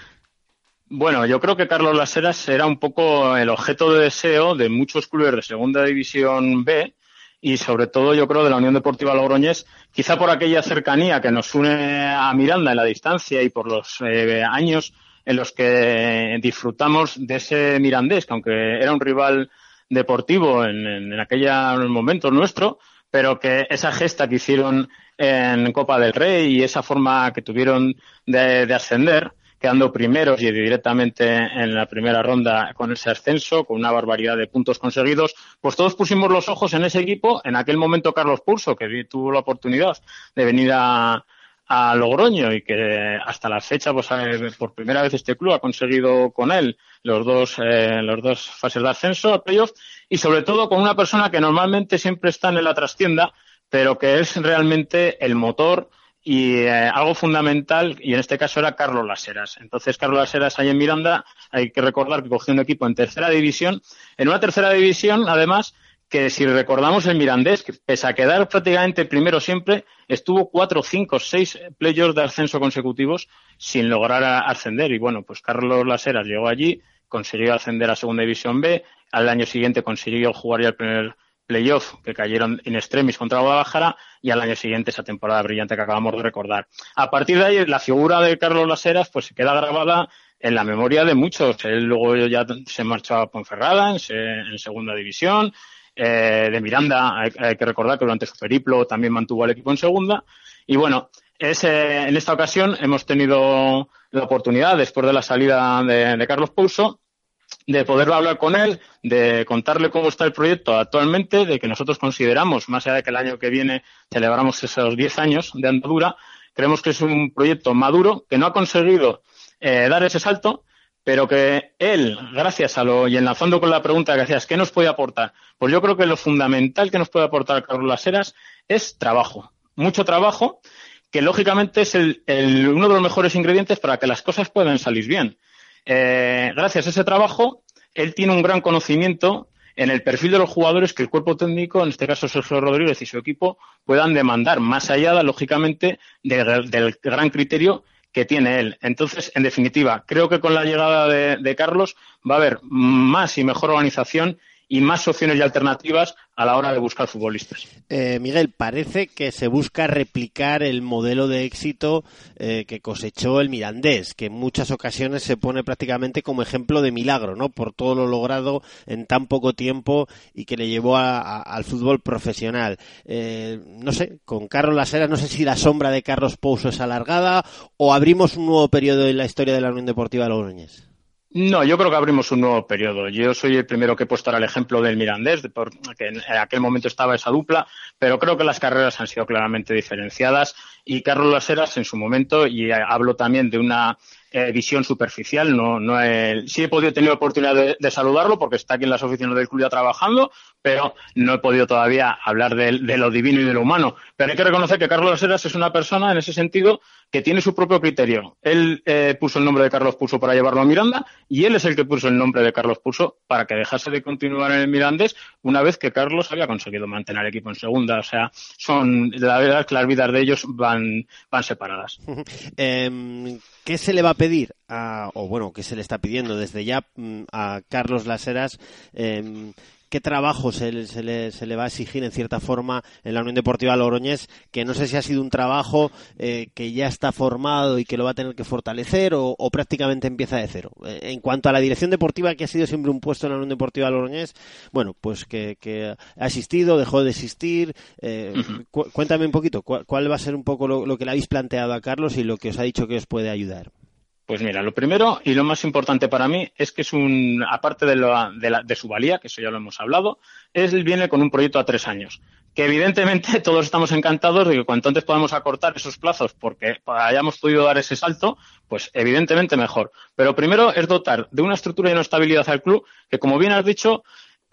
Speaker 11: Bueno, yo creo que Carlos Laseras era un poco el objeto de deseo de muchos clubes de Segunda División B y sobre todo yo creo de la Unión Deportiva Logroñés, quizá por aquella cercanía que nos une a Miranda en la distancia y por los eh, años en los que disfrutamos de ese mirandés, que aunque era un rival deportivo en, en, en aquellos momentos nuestro, pero que esa gesta que hicieron en Copa del Rey y esa forma que tuvieron de, de ascender, quedando primeros y directamente en la primera ronda con ese ascenso, con una barbaridad de puntos conseguidos, pues todos pusimos los ojos en ese equipo. En aquel momento Carlos Pulso, que tuvo la oportunidad de venir a, a Logroño y que hasta la fecha, pues por primera vez este club ha conseguido con él los dos, eh, los dos fases de ascenso a playoff y sobre todo con una persona que normalmente siempre está en la trastienda, pero que es realmente el motor y eh, algo fundamental, y en este caso era Carlos Laseras. Entonces, Carlos Laseras ahí en Miranda, hay que recordar que cogió un equipo en tercera división, en una tercera división, además, que si recordamos el Mirandés, que pese a quedar prácticamente primero siempre, estuvo cuatro, cinco, seis playoffs de ascenso consecutivos sin lograr ascender. Y bueno, pues Carlos Laseras llegó allí, consiguió ascender a segunda división B, al año siguiente consiguió jugar ya el primer playoff que cayeron in extremis contra Guadalajara y al año siguiente esa temporada brillante que acabamos de recordar. A partir de ahí, la figura de Carlos Laseras pues se queda grabada en la memoria de muchos. Él luego ya se marchó a Ponferrada en, en segunda división. Eh, de Miranda, hay, que recordar que durante su periplo también mantuvo al equipo en segunda. Y bueno, eh, en esta ocasión hemos tenido la oportunidad, después de la salida de, de Carlos Pouso, de poder hablar con él, de contarle cómo está el proyecto actualmente, de que nosotros consideramos, más allá de que el año que viene celebramos esos 10 años de andadura, creemos que es un proyecto maduro que no ha conseguido eh, dar ese salto, pero que él, gracias a lo, y enlazando con la pregunta que hacías, ¿qué nos puede aportar? Pues yo creo que lo fundamental que nos puede aportar Carlos Laseras es trabajo, mucho trabajo, que lógicamente es el, uno de los mejores ingredientes para que las cosas puedan salir bien eh, gracias a ese trabajo, él tiene un gran conocimiento en el perfil de los jugadores que el cuerpo técnico, en este caso Sergio Rodríguez y su equipo, puedan demandar, más allá, lógicamente, de, del gran criterio que tiene él. Entonces, en definitiva, creo que con la llegada de, Carlos va a haber más y mejor organización y más opciones y alternativas a la hora de buscar futbolistas.
Speaker 2: Eh, Miguel, parece que se busca replicar el modelo de éxito eh, que cosechó el Mirandés, que en muchas ocasiones se pone prácticamente como ejemplo de milagro, ¿no? Por todo lo logrado en tan poco tiempo y que le llevó a, al fútbol profesional. Eh, no sé, con Carlos Lasera, no sé si la sombra de Carlos Pouso es alargada o abrimos un nuevo periodo en la historia de la Unión Deportiva Logroñés.
Speaker 11: No, yo creo que abrimos un nuevo periodo. Yo soy el primero que he puesto ahora el ejemplo del Mirandés, que en aquel momento estaba esa dupla, pero creo que las carreras han sido claramente diferenciadas y Carlos Laseras en su momento, y hablo también de una eh, visión superficial. No, no he, sí he podido tener oportunidad de, de, saludarlo porque está aquí en las oficinas del club ya trabajando, pero no he podido todavía hablar de, lo divino y de lo humano. Pero hay que reconocer que Carlos Laseras es una persona en ese sentido que tiene su propio criterio. Él eh, puso el nombre de Carlos Puso para llevarlo a Miranda y él es el que puso el nombre de Carlos Puso para que dejase de continuar en el Mirandés una vez que Carlos había conseguido mantener el equipo en segunda. O sea, son la verdad que las vidas de ellos van, van separadas. [LAUGHS]
Speaker 2: eh, ¿Qué se le va a pedir, o bueno, qué se le está pidiendo desde ya mm, a Carlos Laseras? Eh, qué trabajo se le, se, le, se le, va a exigir en cierta forma en la Unión Deportiva Logroñés, que no sé si ha sido un trabajo eh, que ya está formado y que lo va a tener que fortalecer o, o prácticamente empieza de cero. Eh, en cuanto a la dirección deportiva, que ha sido siempre un puesto en la Unión Deportiva Logroñés, bueno, pues que, que ha existido, dejó de existir. Eh, uh -huh. cu cuéntame un poquito, ¿cuál, ¿cuál, va a ser un poco lo, lo que le habéis planteado a Carlos y lo que os ha dicho que os puede ayudar?
Speaker 11: Pues mira, lo primero y lo más importante para mí es que es un, aparte de, la, de su valía, que eso ya lo hemos hablado, él viene con un proyecto a tres años. Que evidentemente [LAUGHS] todos estamos encantados de que cuanto antes podamos acortar esos plazos porque hayamos podido dar ese salto, pues evidentemente mejor. Pero primero es dotar de una estructura y una estabilidad al club que, como bien has dicho,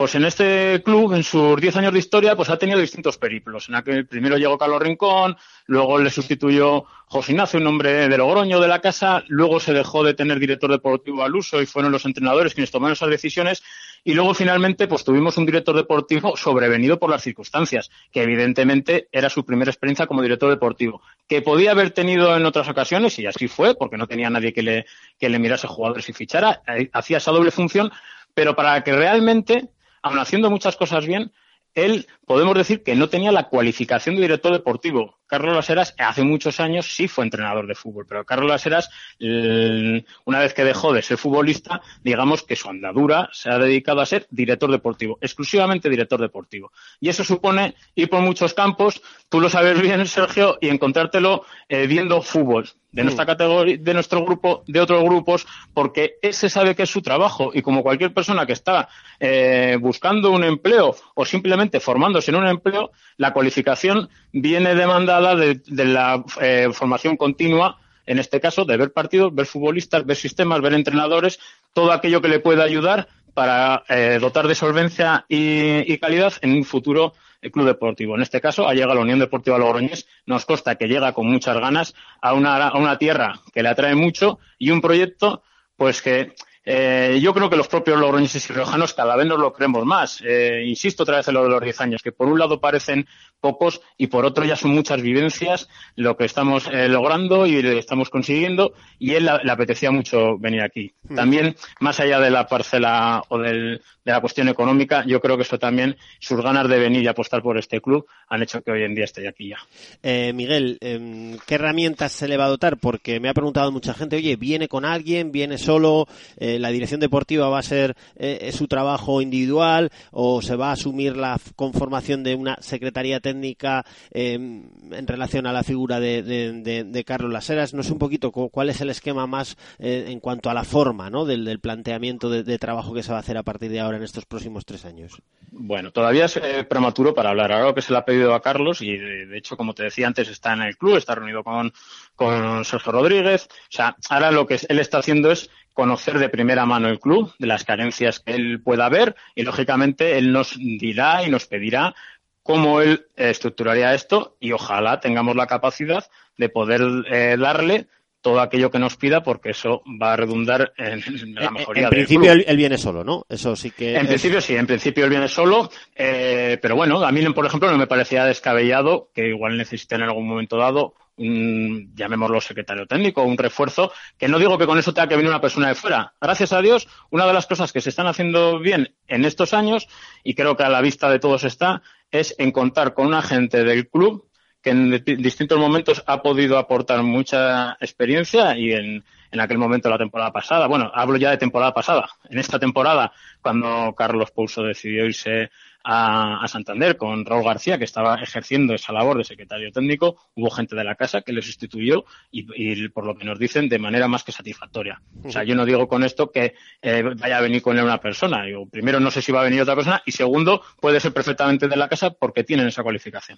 Speaker 11: pues en este club, en sus 10 años de historia, pues ha tenido distintos periplos. En aquel primero llegó Carlos Rincón, luego le sustituyó José Ignacio, un hombre de Logroño de la casa, luego se dejó de tener director deportivo al uso y fueron los entrenadores quienes tomaron esas decisiones y luego finalmente pues tuvimos un director deportivo sobrevenido por las circunstancias, que evidentemente era su primera experiencia como director deportivo, que podía haber tenido en otras ocasiones y así fue, porque no tenía nadie que le, que le mirase jugadores y fichara, hacía esa doble función, pero para que realmente aun haciendo muchas cosas bien, él podemos decir que no tenía la cualificación de director deportivo. Carlos Laseras hace muchos años sí fue entrenador de fútbol, pero Carlos Laseras, una vez que dejó de ser futbolista, digamos que su andadura se ha dedicado a ser director deportivo, exclusivamente director deportivo. Y eso supone ir por muchos campos, tú lo sabes bien, Sergio, y encontrártelo eh, viendo fútbol de nuestra categoría, de nuestro grupo, de otros grupos, porque ese sabe que es su trabajo y como cualquier persona que está eh, buscando un empleo o simplemente formándose en un empleo, la cualificación viene demandada de, la eh, formación continua en este caso, de ver partidos, ver futbolistas, ver sistemas, ver entrenadores, todo aquello que le pueda ayudar para eh, dotar de solvencia y, calidad en un futuro el club deportivo. En este caso, ha llegado la Unión Deportiva Logroñés. Nos consta que llega con muchas ganas a una tierra que le atrae mucho y un proyecto, pues que eh, yo creo que los propios logroñeses y riojanos cada vez nos lo creemos más. Eh, insisto otra vez en lo de los 10 años, que por un lado parecen pocos y por otro ya son muchas vivencias lo que estamos eh, logrando y estamos consiguiendo y él le apetecía mucho venir aquí. Mm. También, más allá de la parcela o del, de la cuestión económica, yo creo que eso también, sus ganas de venir y apostar por este club han hecho que hoy en día esté aquí ya.
Speaker 2: Eh, Miguel, eh, ¿qué herramientas se le va a dotar? Porque me ha preguntado mucha gente, oye, ¿viene con alguien? ¿Viene solo? Eh, ¿La dirección deportiva va a ser eh, su trabajo individual? ¿O se va a asumir la conformación de una secretaría técnica eh, en relación a la figura de, Carlos Laseras? No sé un poquito cuál es el esquema más eh, en cuanto a la forma ¿no? del, del planteamiento de, trabajo que se va a hacer a partir de ahora en estos próximos tres años.
Speaker 11: Bueno, todavía es eh, prematuro para hablar. Ahora lo que se le ha pedido a Carlos, y de, hecho, como te decía antes, está en el club, está reunido con, con Sergio Rodríguez. O sea, ahora lo que él está haciendo es conocer de primera mano el club, de las carencias que él pueda ver, y lógicamente él nos dirá y nos pedirá cómo él eh, estructuraría esto y ojalá tengamos la capacidad de poder eh, darle todo aquello que nos pida porque eso va a redundar en, en la mejoría
Speaker 2: en principio él, él, viene solo no eso sí que
Speaker 11: en
Speaker 2: es...
Speaker 11: principio sí en principio él viene solo eh, pero bueno a mí por ejemplo no me parecía descabellado que igual necesiten en algún momento dado un, llamémoslo secretario técnico, un refuerzo, que no digo que con eso tenga que venir una persona de fuera. Gracias a Dios, una de las cosas que se están haciendo bien en estos años, y creo que a la vista de todos está, es en contar con una gente del club que en distintos momentos ha podido aportar mucha experiencia y en, en aquel momento la temporada pasada, bueno, hablo ya de temporada pasada, en esta temporada, cuando Carlos Pouso decidió irse a, Santander con Raúl García, que estaba ejerciendo esa labor de secretario técnico, hubo gente de la casa que le sustituyó y, por lo que nos dicen, de manera más que satisfactoria. O sea, yo no digo con esto que eh, vaya a venir con él una persona. Digo, primero, no sé si va a venir otra persona y segundo, puede ser perfectamente de la casa porque tienen esa cualificación.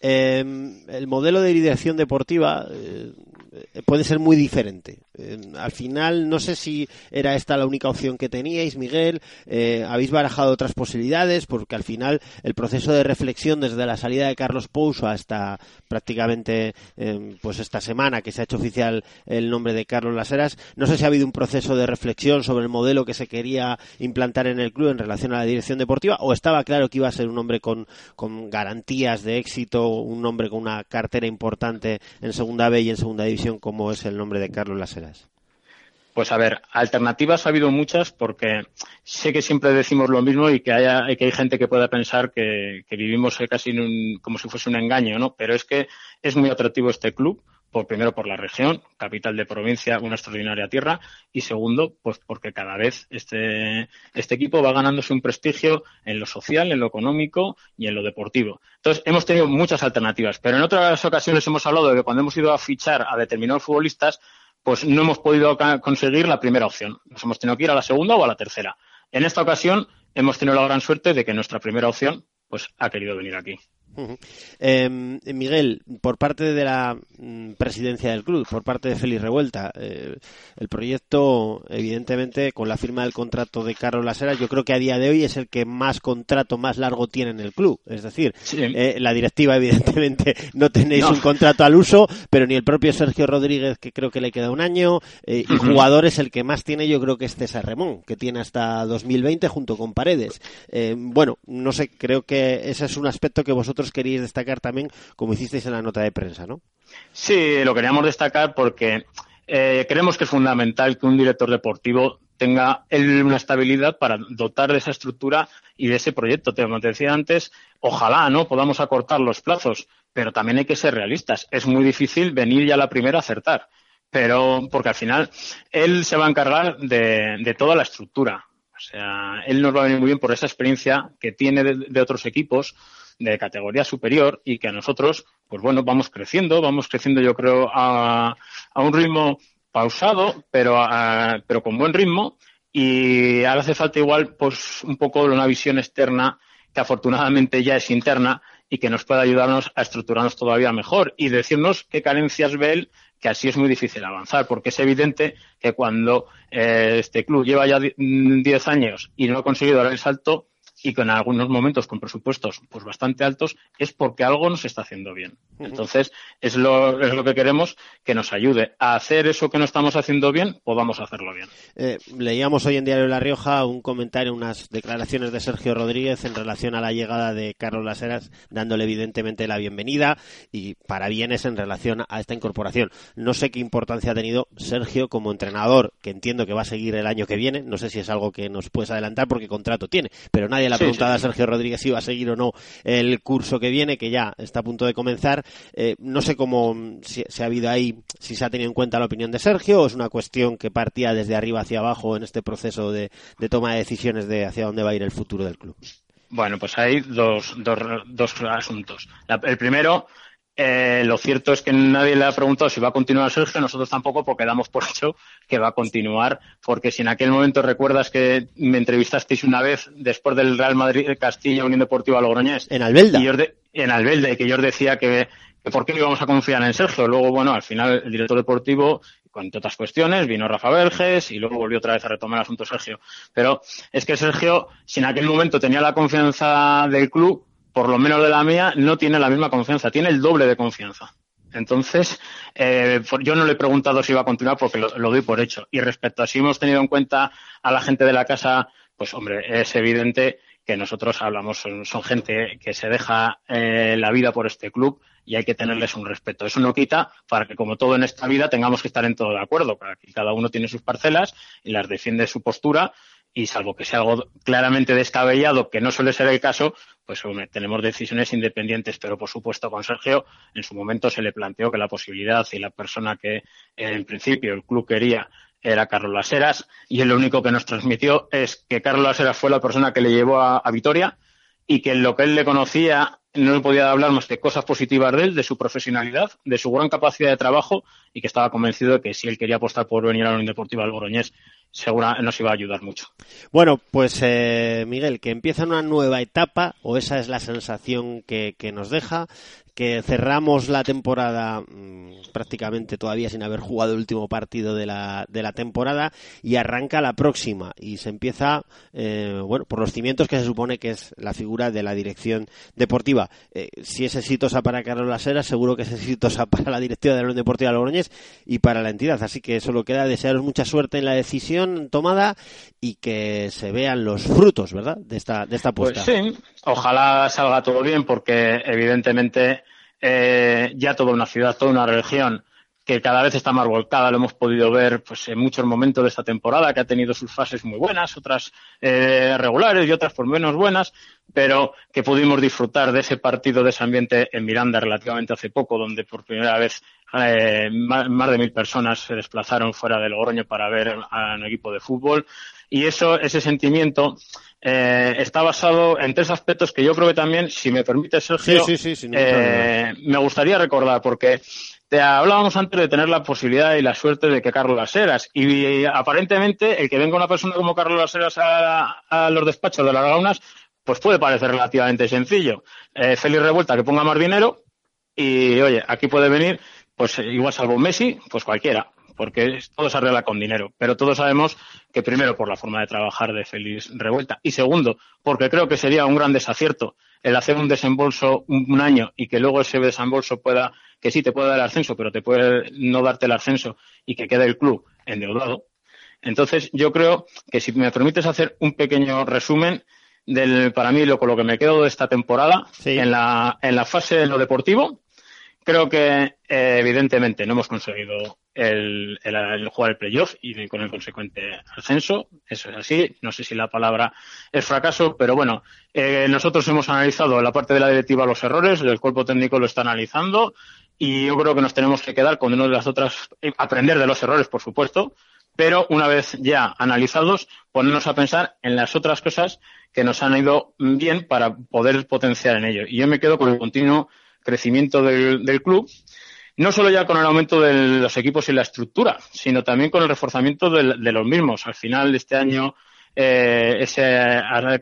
Speaker 2: Eh, el modelo de dirección deportiva, eh, puede ser muy diferente. Eh, al final, no sé si era esta la única opción que teníais, Miguel. Eh, habéis barajado otras posibilidades, porque al final el proceso de reflexión desde la salida de Carlos Pouso hasta prácticamente eh, pues esta semana que se ha hecho oficial el nombre de Carlos Laseras, no sé si ha habido un proceso de reflexión sobre el modelo que se quería implantar en el club en relación a la dirección deportiva, o estaba claro que iba a ser un hombre con, con garantías de éxito, un hombre con una cartera importante en segunda B y en segunda división, como es el nombre de Carlos Laseras.
Speaker 11: Pues a ver, alternativas ha habido muchas porque sé que siempre decimos lo mismo y que, haya, que hay gente que pueda pensar que, vivimos casi en un, como si fuese un engaño, ¿no? Pero es que es muy atractivo este club, por primero por la región, capital de provincia, una extraordinaria tierra, y segundo, pues porque cada vez este, este equipo va ganándose un prestigio en lo social, en lo económico y en lo deportivo. Entonces, hemos tenido muchas alternativas, pero en otras ocasiones hemos hablado de que cuando hemos ido a fichar a determinados futbolistas, pues no hemos podido conseguir la primera opción. Nos hemos tenido que ir a la segunda o a la tercera. En esta ocasión hemos tenido la gran suerte de que nuestra primera opción pues ha querido venir aquí.
Speaker 2: Uh -huh. eh, Miguel, por parte de la mm, presidencia del club, por parte de Félix Revuelta, eh, el proyecto, evidentemente, con la firma del contrato de Carlos Lasera, yo creo que a día de hoy es el que más contrato más largo tiene en el club. Es decir, sí. eh, la directiva, [LAUGHS] evidentemente, no tenéis no. un contrato al uso, pero ni el propio Sergio Rodríguez, que creo que le queda un año, eh, y uh -huh. jugadores, el que más tiene, yo creo que es César Remón, que tiene hasta 2020 junto con Paredes. Eh, bueno, no sé, creo que ese es un aspecto que vosotros queríais destacar también, como hicisteis en la nota de prensa, ¿no?
Speaker 11: Sí, lo queríamos destacar porque eh, creemos que es fundamental que un director deportivo tenga una estabilidad para dotar de esa estructura y de ese proyecto. Como te decía antes, ojalá no podamos acortar los plazos, pero también hay que ser realistas. Es muy difícil venir ya la primera a acertar, pero porque al final él se va a encargar de, toda la estructura. O sea, él nos va a venir muy bien por esa experiencia que tiene de otros equipos de categoría superior y que a nosotros, pues bueno, vamos creciendo, vamos creciendo yo creo a, a un ritmo pausado, pero, a, pero con buen ritmo. Y ahora hace falta igual pues un poco una visión externa que afortunadamente ya es interna y que nos pueda ayudarnos a estructurarnos todavía mejor y decirnos qué carencias ve él, que así es muy difícil avanzar, porque es evidente que cuando eh, este club lleva ya 10 años y no ha conseguido dar el salto, y con algunos momentos con presupuestos pues bastante altos es porque algo nos está haciendo bien. Entonces, es lo, es lo que queremos que nos ayude a hacer eso que no estamos haciendo bien, podamos hacerlo bien.
Speaker 2: Eh, leíamos hoy en Diario La Rioja un comentario, unas declaraciones de Sergio Rodríguez en relación a la llegada de Carlos Laseras, dándole evidentemente la bienvenida y para bienes en relación a esta incorporación. No sé qué importancia ha tenido Sergio como entrenador, que entiendo que va a seguir el año que viene. No sé si es algo que nos puedes adelantar porque contrato tiene, pero nadie le ha sí, preguntado sí. a Sergio Rodríguez si va a seguir o no el curso que viene, que ya está a punto de comenzar. Eh, no sé cómo si, si, ha habido ahí, si se ha tenido en cuenta la opinión de Sergio o es una cuestión que partía desde arriba hacia abajo en este proceso de, de toma de decisiones de hacia dónde va a ir el futuro del club.
Speaker 11: Bueno, pues hay dos, dos, dos asuntos. La, el primero, eh, lo cierto es que nadie le ha preguntado si va a continuar Sergio, nosotros tampoco, porque damos por hecho que va a continuar, porque si en aquel momento recuerdas que me entrevistasteis una vez después del Real Madrid Castilla Unión Deportiva Logroñés.
Speaker 2: En Albelda.
Speaker 11: Y yo de, en Albelda, y que yo os decía que, que por qué no íbamos a confiar en Sergio. Luego, bueno, al final el director deportivo entre otras cuestiones, vino Rafa Verges y luego volvió otra vez a retomar el asunto Sergio. Pero es que Sergio, si en aquel momento tenía la confianza del club, por lo menos de la mía, no tiene la misma confianza, tiene el doble de confianza. Entonces, eh, yo no le he preguntado si iba a continuar porque lo, lo, doy por hecho. Y respecto a si hemos tenido en cuenta a la gente de la casa, pues hombre, es evidente que nosotros hablamos, son, son gente que se deja eh, la vida por este club y hay que tenerles un respeto. Eso no quita para que, como todo en esta vida, tengamos que estar en todo de acuerdo, para que cada uno tiene sus parcelas y las defiende su postura y salvo que sea algo claramente descabellado, que no suele ser el caso, pues hombre, tenemos decisiones independientes, pero por supuesto con Sergio en su momento se le planteó que la posibilidad y la persona que en principio el club quería era Carlos Laseras y lo único que nos transmitió es que Carlos Laseras fue la persona que le llevó a, Vitoria y que en lo que él le conocía no le podía hablar más de cosas positivas de él, de su profesionalidad, de su gran capacidad de trabajo y que estaba convencido de que si él quería apostar por venir a la Unión Deportiva Logroñés segura nos iba a ayudar mucho.
Speaker 2: Bueno, pues eh, Miguel, que empieza una nueva etapa, o esa es la sensación que, que nos deja, que cerramos la temporada mmm, prácticamente todavía sin haber jugado el último partido de la, de la temporada y arranca la próxima y se empieza, eh, bueno, por los cimientos que se supone que es la figura de la dirección deportiva. Eh, si es exitosa para Carlos Lasera, seguro que es exitosa [LAUGHS] para la directiva de la Unión Deportiva Logroñés y para la entidad. Así que solo queda desearos mucha suerte en la decisión tomada y que se vean los frutos, ¿verdad?, de esta, de esta apuesta.
Speaker 11: Pues sí, ojalá salga todo bien porque evidentemente eh, ya toda una ciudad, toda una región que cada vez está más volcada, lo hemos podido ver pues en muchos momentos de esta temporada, que ha tenido sus fases muy buenas, otras eh, regulares y otras por menos buenas, pero que pudimos disfrutar de ese partido, de ese ambiente en Miranda relativamente hace poco, donde por primera vez eh, más, más, de mil personas se desplazaron fuera de Logroño para ver a un equipo de fútbol. Y eso, ese sentimiento, eh, está basado en tres aspectos que yo creo que también, si me permite, Sergio,
Speaker 2: sí, sí, sí,
Speaker 11: eh, me gustaría recordar, porque te hablábamos antes de tener la posibilidad y la suerte de que Carlos Laseras, y, y aparentemente el que venga una persona como Carlos Laseras a, a los despachos de las gaunas, pues puede parecer relativamente sencillo. Eh, Félix Revuelta que ponga más dinero y, oye, aquí puede venir, pues igual salvo Messi, pues cualquiera porque todo se arregla con dinero. Pero todos sabemos que primero por la forma de trabajar de Félix Revuelta y segundo porque creo que sería un gran desacierto el hacer un desembolso un año y que luego ese desembolso pueda, que sí te pueda dar el ascenso, pero te puede no darte el ascenso y que quede el club endeudado. Entonces yo creo que si me permites hacer un pequeño resumen del, para mí, lo con lo que me quedo de esta temporada,
Speaker 2: sí.
Speaker 11: en, la, en la fase de lo deportivo, creo que eh, evidentemente no hemos conseguido el, jugar el playoff y con el consecuente ascenso. Eso es así. No sé si la palabra es fracaso, pero bueno, eh, nosotros hemos analizado la parte de la directiva los errores, el cuerpo técnico lo está analizando y yo creo que nos tenemos que quedar con una de las otras, aprender de los errores, por supuesto, pero una vez ya analizados, ponernos a pensar en las otras cosas que nos han ido bien para poder potenciar en ello. Y yo me quedo con el continuo crecimiento del, del club no solo ya con el aumento de los equipos y la estructura, sino también con el reforzamiento de, los mismos. Al final de este año eh, ese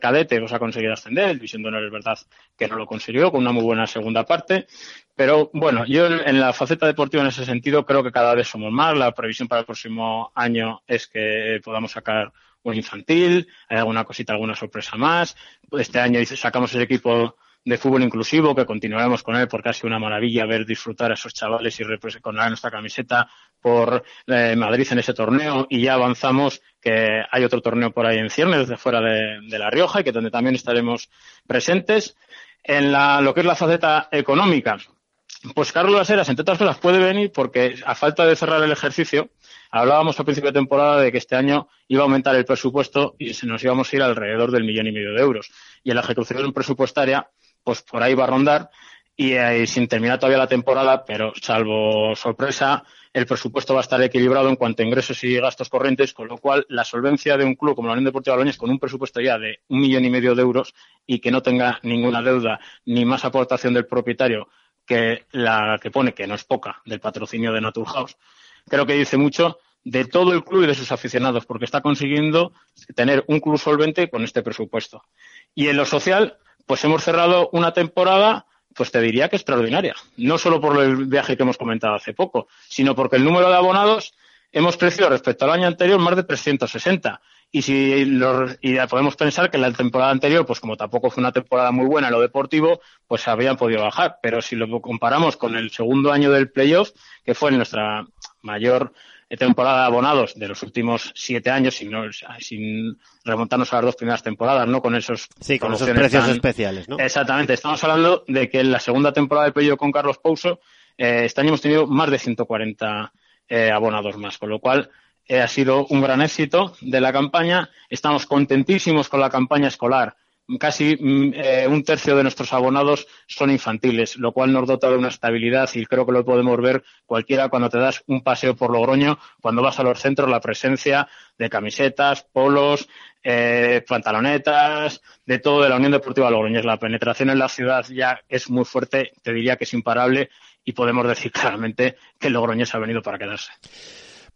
Speaker 11: cadete pues, ha conseguido ascender, División de Honor es verdad que no lo consiguió, con una muy buena segunda parte, pero bueno, yo en la faceta deportiva en ese sentido creo que cada vez somos más, la previsión para el próximo año es que podamos sacar un infantil, hay alguna cosita, alguna sorpresa más, este año sacamos el equipo de fútbol inclusivo, que continuaremos con él porque ha sido una maravilla ver disfrutar a esos chavales y con nuestra camiseta por eh, Madrid en ese torneo y ya avanzamos que hay otro torneo por ahí en ciernes desde fuera de, de, La Rioja y que donde también estaremos presentes. En la, lo que es la faceta económica, pues Carlos Laseras, entre otras cosas, puede venir porque a falta de cerrar el ejercicio, hablábamos al principio de temporada de que este año iba a aumentar el presupuesto y se nos íbamos a ir alrededor del millón y medio de euros. Y en la ejecución presupuestaria pues por ahí va a rondar y eh, sin terminar todavía la temporada, pero salvo sorpresa, el presupuesto va a estar equilibrado en cuanto a ingresos y gastos corrientes, con lo cual la solvencia de un club como la Unión Deportiva Boloñés con un presupuesto ya de un millón y medio de euros y que no tenga ninguna deuda ni más aportación del propietario que la que pone, que no es poca, del patrocinio de Naturhaus, creo que dice mucho de todo el club y de sus aficionados, porque está consiguiendo tener un club solvente con este presupuesto. Y en lo social, pues hemos cerrado una temporada, pues te diría que extraordinaria. No solo por el viaje que hemos comentado hace poco, sino porque el número de abonados hemos crecido respecto al año anterior más de 360. Y si los, y podemos pensar que la temporada anterior, pues como tampoco fue una temporada muy buena en lo deportivo, pues habían podido bajar. Pero si lo comparamos con el segundo año del playoff, que fue nuestra mayor temporada de abonados de los últimos siete años, sin, sin remontarnos a las dos primeras temporadas, ¿no? Con esos,
Speaker 2: sí, con esos precios tan... especiales, ¿no?
Speaker 11: Exactamente. Estamos hablando de que en la segunda temporada del playoff con Carlos Pouso, eh, este año hemos tenido más de 140 eh, abonados más, con lo cual eh, ha sido un gran éxito de la campaña. Estamos contentísimos con la campaña escolar casi eh, un tercio de nuestros abonados son infantiles, lo cual nos dota de una estabilidad y creo que lo podemos ver cualquiera cuando te das un paseo por Logroño, cuando vas a los centros, la presencia de camisetas, polos, eh, pantalonetas, de todo de la Unión Deportiva Logroñés. La penetración en la ciudad ya es muy fuerte, te diría que es imparable y podemos decir claramente que Logroñés ha venido para quedarse.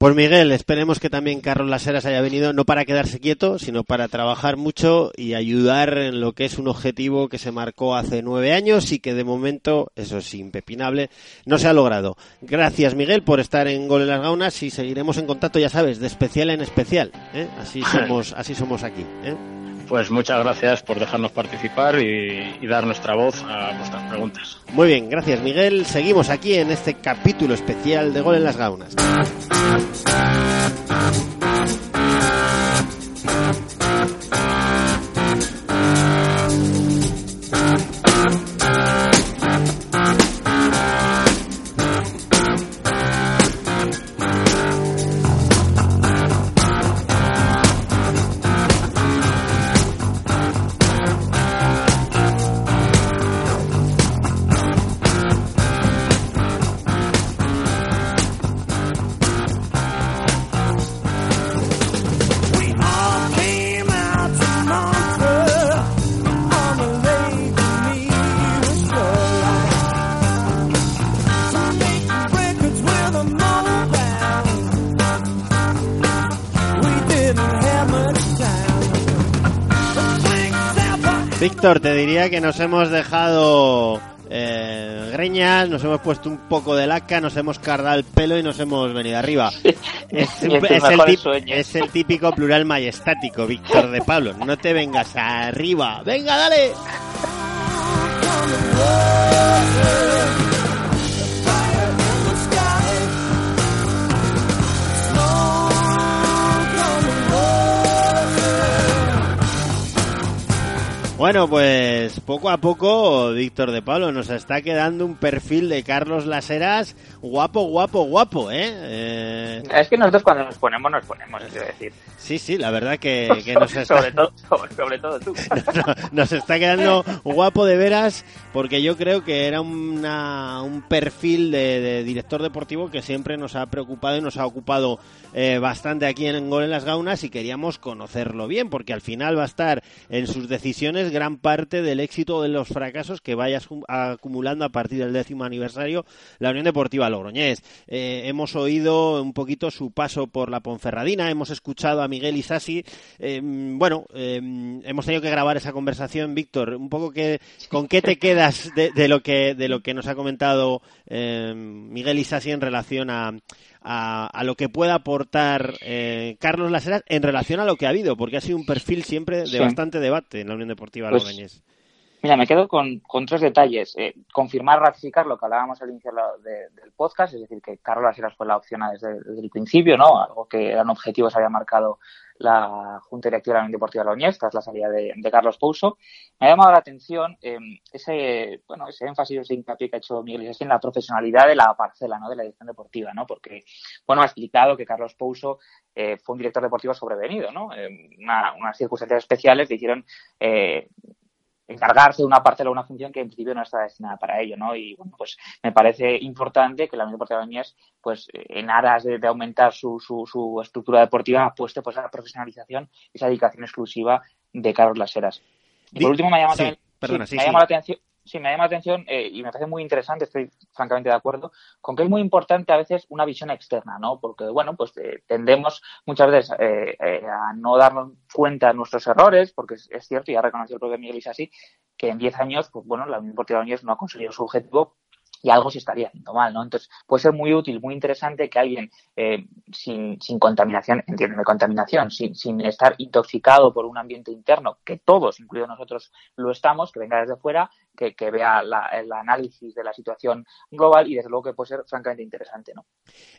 Speaker 2: Pues Miguel, esperemos que también Carlos Laseras haya venido no para quedarse quieto, sino para trabajar mucho y ayudar en lo que es un objetivo que se marcó hace nueve años y que de momento, eso es impepinable, no se ha logrado. Gracias Miguel por estar en Gol en las Gaunas y seguiremos en contacto, ya sabes, de especial en especial. ¿eh? Así [LAUGHS] somos, así somos aquí. ¿eh?
Speaker 11: Pues muchas gracias por dejarnos participar y, dar nuestra voz a vuestras preguntas.
Speaker 2: Muy bien, gracias Miguel. Seguimos aquí en este capítulo especial de Gol en las Gaunas. Víctor, te diría que nos hemos dejado eh, greñas, nos hemos puesto un poco de laca, nos hemos cargado el pelo y nos hemos venido arriba. Es, [LAUGHS] el es el típico plural majestático, Víctor de Pablo. No te vengas arriba. ¡Venga, dale! Bueno, pues poco a poco, Víctor de Pablo, nos está quedando un perfil de Carlos Laseras guapo, guapo, guapo, ¿eh? Eh,
Speaker 1: Es que nosotros cuando nos ponemos, nos ponemos, quiero decir.
Speaker 2: Sí, sí, la verdad que, [LAUGHS] que nos está...
Speaker 1: sobre, todo, sobre, sobre todo tú. [LAUGHS]
Speaker 2: nos está quedando guapo de veras porque yo creo que era una- un perfil de, de director deportivo que siempre nos ha preocupado y nos ha ocupado eh, bastante aquí en Gol en las Gaunas y queríamos conocerlo bien porque al final va a estar en sus decisiones gran parte del éxito de los fracasos que vayas cum- acumulando a partir del décimo aniversario la Unión Deportiva Logroñés. Eh, hemos oído un poquito su paso por la Ponferradina, hemos escuchado a Miguel Isasi. Eh, bueno, eh, hemos tenido que grabar esa conversación, Víctor. Un poco que, ¿con qué te quedas de, de lo que de lo que nos ha comentado eh, Miguel Isasi en relación a, a, a lo que pueda aportar eh, Carlos Laseras en relación a lo que ha habido? Porque ha sido un perfil siempre de
Speaker 1: Sí.
Speaker 2: bastante debate en la Unión Deportiva
Speaker 1: Pues,
Speaker 2: Logroñés.
Speaker 1: Mira, me quedo con, con tres detalles. Eh, confirmar, ratificar lo que hablábamos al inicio de- del podcast, es decir, que Carlos Laseras fue la opción desde, desde el principio, ¿no? Algo que eran objetivos había marcado la Junta Directiva de la Unión Deportiva Logroñés tras la salida de, de Carlos Pouso. Me ha llamado la atención eh, ese, bueno, ese énfasis, ese hincapié que ha hecho Miguel Isasi en la profesionalidad de la parcela, ¿no? De la dirección deportiva, ¿no? Porque, bueno, ha explicado que Carlos Pouso eh, fue un director deportivo sobrevenido, ¿no? Una- unas circunstancias especiales le hicieron eh, encargarse de una parcela o una función que en principio no está destinada para ello, ¿no? Y bueno, pues me parece importante que la Unión Deportiva de Logroñés, pues en aras de, de aumentar su, su, su estructura deportiva, apueste pues a la profesionalización y esa dedicación exclusiva de Carlos Laseras. Y por último me llama
Speaker 2: sí,
Speaker 1: también,
Speaker 2: perdona,
Speaker 1: sí,
Speaker 2: sí,
Speaker 1: me llama la atención, sí, me llama la atención eh, y me parece muy interesante, estoy francamente de acuerdo, con que es muy importante a veces una visión externa, ¿no? Porque, bueno, pues eh, tendemos muchas veces eh, a no darnos cuenta de nuestros errores, porque es, es cierto, y ha reconocido el propio Miguel Isasi, que en 10 años, pues bueno, la Unión Deportiva Logroñés no ha conseguido su objetivo y algo se estaría haciendo mal, ¿no? Entonces, puede ser muy útil, muy interesante que alguien eh, sin, sin contaminación, entiéndeme, contaminación, sin, sin estar intoxicado por un ambiente interno, que todos, incluidos nosotros, lo estamos, que venga desde fuera, que, que vea la- el análisis de la situación global y desde luego que puede ser francamente interesante, ¿no?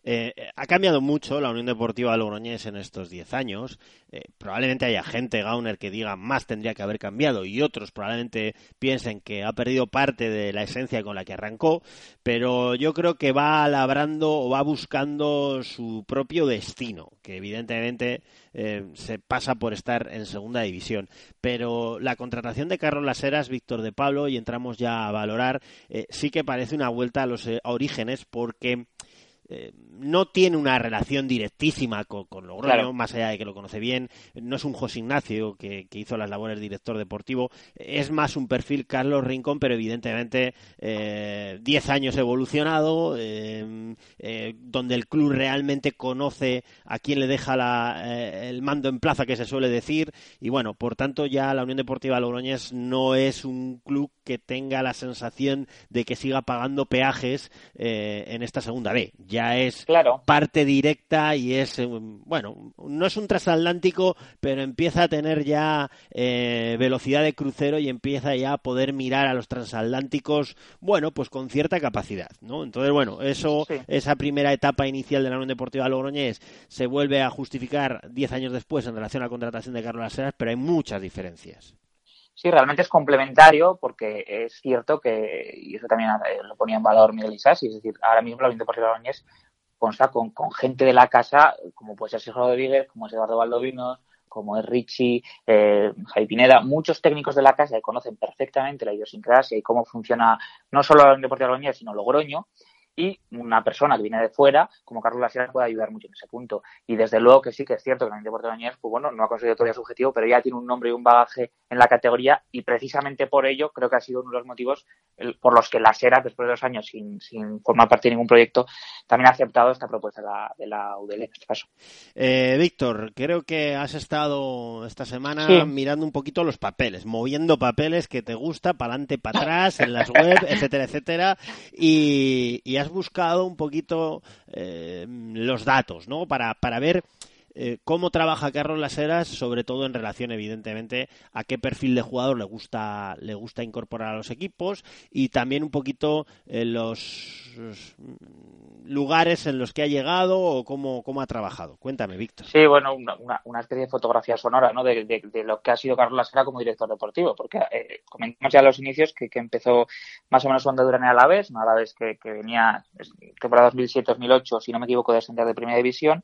Speaker 2: Eh, eh, ha cambiado mucho la Unión Deportiva Logroñés en estos 10 años. Eh, probablemente haya gente, Gauner, que diga más tendría que haber cambiado y otros probablemente piensen que ha perdido parte de la esencia con la que arrancó, pero yo creo que va labrando o va buscando su propio destino, que evidentemente eh, se pasa por estar en segunda división. Pero la contratación de Carlos Laseras, Víctor de Pablo, y entramos ya a valorar, eh, sí que parece una vuelta a los eh, orígenes porque eh, no tiene una relación directísima con, con Logroño,
Speaker 1: Claro.
Speaker 2: más allá de que lo conoce bien. No es un José Ignacio que, que hizo las labores de director deportivo. Es más un perfil Carlos Rincón, pero evidentemente eh, 10 años evolucionado, eh, eh, donde el club realmente conoce a quién le deja la, eh, el mando en plaza, que se suele decir. Y bueno, por tanto, ya la Unión Deportiva Logroñés no es un club que tenga la sensación de que siga pagando peajes eh, en esta segunda B. Ya es
Speaker 1: Claro.
Speaker 2: parte directa y es, eh, bueno, no es un transatlántico, pero empieza a tener ya eh, velocidad de crucero y empieza ya a poder mirar a los transatlánticos, bueno, pues con cierta capacidad, ¿no? Entonces, bueno, eso,
Speaker 1: Sí.
Speaker 2: esa primera etapa inicial de la Unión Deportiva Logroñés se vuelve a justificar 10 años después en relación a la contratación de Carlos Laseras, pero hay muchas diferencias.
Speaker 1: Sí, realmente es complementario porque es cierto que, y eso también eh, lo ponía en valor Miguel Isasi, es decir, ahora mismo la Unión Deportiva Logroñés consta con, gente de la casa, como puede ser Sergio Rodríguez, como es Eduardo Valdovinos, como es Richie, eh, Javi Pineda, muchos técnicos de la casa que conocen perfectamente la idiosincrasia y cómo funciona no solo la Unión Deportiva Logroñés, sino Logroño, y una persona que viene de fuera, como Carlos Lasera, puede ayudar mucho en ese punto. Y desde luego que sí que es cierto que la Deportiva Logroñés, pues bueno, no ha conseguido todavía su objetivo, pero ya tiene un nombre y un bagaje en la categoría y precisamente por ello creo que ha sido uno de los motivos por los que la SERA, después de dos años sin, sin formar parte de ningún proyecto, también ha aceptado esta propuesta de la, de la UDL en este caso.
Speaker 2: Eh, Víctor, creo que has estado esta semana
Speaker 1: Sí.
Speaker 2: mirando un poquito los papeles, moviendo papeles que te gusta, para adelante, para atrás, en las web, etcétera, etcétera, y, y has buscado un poquito eh, los datos, ¿no? Para, para ver eh, cómo trabaja Carlos Laseras, sobre todo en relación, evidentemente, a qué perfil de jugador le gusta, le gusta incorporar a los equipos y también un poquito eh, los, lugares en los que ha llegado o cómo, cómo ha trabajado. Cuéntame, Víctor.
Speaker 1: Sí, bueno, una, una, especie de fotografía sonora ¿no? de, de- lo que ha sido Carlos Lasera como director deportivo, porque eh, comentamos ya a los inicios que, que empezó más o menos su andadura en el Alavés, un Alavés que, que venía temporada 2007-2008, si no me equivoco, de ascender de primera división,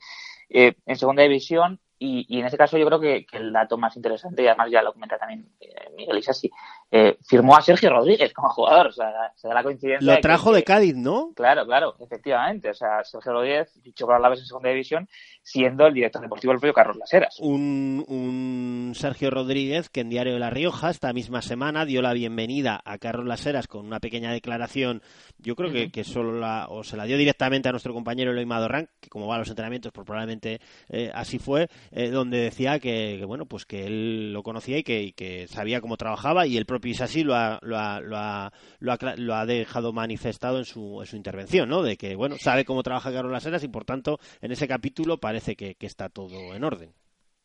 Speaker 1: eh, en segunda división, y, y en este caso yo creo que, que el dato más interesante, y además ya lo comenta también eh, Miguel Isasi, eh, firmó a Sergio Rodríguez como jugador, o sea, se da la coincidencia.
Speaker 2: Lo trajo
Speaker 1: que-
Speaker 2: de Cádiz, ¿no?
Speaker 1: Claro, claro, efectivamente. O sea, Sergio Rodríguez fichó por Alavés en segunda división, siendo el director deportivo del propio Carlos Laseras.
Speaker 2: Un, un Sergio Rodríguez que en Diario de La Rioja esta misma semana dio la bienvenida a Carlos Laseras con una pequeña declaración. Yo creo que, que solo la, o se la dio directamente a nuestro compañero Eloy Madorrán, que como va a los entrenamientos, pues probablemente eh, así fue, eh, donde decía que, que, bueno, pues que él lo conocía y que, y que sabía cómo trabajaba y el propio Isasi lo ha, lo ha, lo ha, lo ha, lo ha dejado manifestado en su, en su intervención, ¿no? De que, bueno, sabe cómo trabaja Carlos Laseras y por tanto en ese capítulo parece que, que está todo en orden.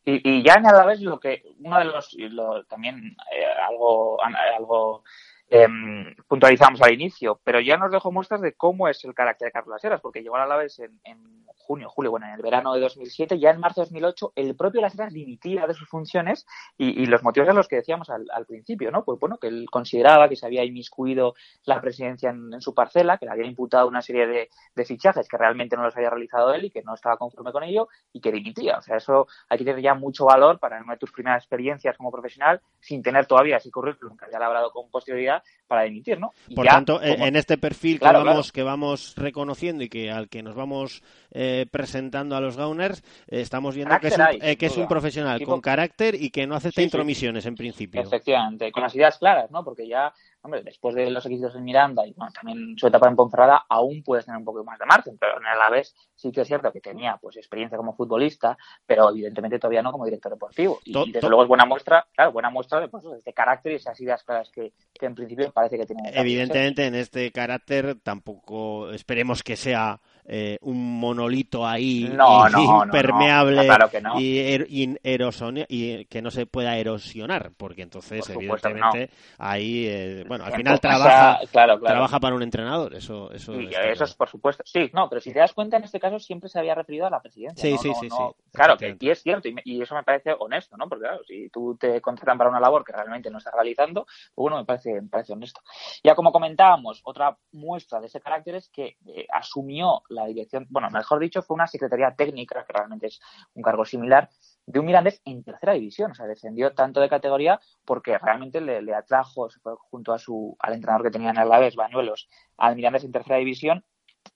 Speaker 1: Y, y ya en Alavés lo que, uno de los, lo- también eh, algo, algo em, puntualizamos al inicio, pero ya nos dejó muestras de cómo es el carácter de Carlos Laseras, porque llegó a Alavés en, en junio, julio, bueno, en el verano de 2007, ya en marzo de 2008 el propio Laseras dimitía de sus funciones y, los motivos eran los que decíamos al, principio, ¿no? Pues bueno, que él consideraba que se había inmiscuido la presidencia en, su parcela, que le había imputado una serie de, fichajes que realmente no los había realizado él y que no estaba conforme con ello y que dimitía. O sea, eso hay que tener ya mucho valor para una de tus primeras experiencias como profesional, sin tener todavía ese currículum que haya elaborado con posterioridad para dimitir, ¿no? Y
Speaker 2: Por
Speaker 1: ya,
Speaker 2: tanto, en-
Speaker 1: como-
Speaker 2: en este perfil
Speaker 1: Claro,
Speaker 2: que vamos que vamos reconociendo y que al que nos vamos eh, presentando a los Gauners, eh, estamos viendo que es un,
Speaker 1: hay,
Speaker 2: eh, que es un profesional
Speaker 1: Tipo-
Speaker 2: con carácter y que no acepta
Speaker 1: Sí, sí.
Speaker 2: intromisiones en principio.
Speaker 1: Efectivamente, con las ideas claras, ¿no? Porque ya, hombre, después de los éxitos en Miranda y bueno, también su etapa en Ponferrada, aún puedes tener un poco más de margen, pero en el Alavés sí que es cierto que tenía pues experiencia como futbolista, pero evidentemente todavía no como director deportivo. Y, desde luego es buena muestra, claro, buena muestra de, pues, de este carácter y esas ideas claras que, que en principio parece que tiene.
Speaker 2: Evidentemente, en este carácter tampoco esperemos que sea eh, un monolito ahí
Speaker 1: No,
Speaker 2: y-
Speaker 1: no, no, no.
Speaker 2: impermeable
Speaker 1: claro que
Speaker 2: y, er- y que no se pueda erosionar, porque entonces,
Speaker 1: Por
Speaker 2: evidentemente, ahí, eh, bueno, al final trabaja,
Speaker 1: claro, claro.
Speaker 2: trabaja para un entrenador, eso, eso está
Speaker 1: eso es por supuesto. Sí, no, pero si te das cuenta, en este caso siempre se había referido a la presidencia.
Speaker 2: Sí, sí, sí, sí,
Speaker 1: Claro, que, y es cierto, y, me- y eso me parece honesto, ¿no? Porque claro, si tú te contratan para una labor que realmente no estás realizando, pues bueno, me parece, me parece honesto. Ya como comentábamos, otra muestra de ese carácter es que eh, asumió la dirección, bueno, mejor dicho, fue una secretaría técnica, que realmente es un cargo similar, de un Mirandés en tercera división. O sea, descendió tanto de categoría porque realmente le, atrajo, junto a su, al entrenador que tenía en el Alavés, Bañuelos, al Mirandés en tercera división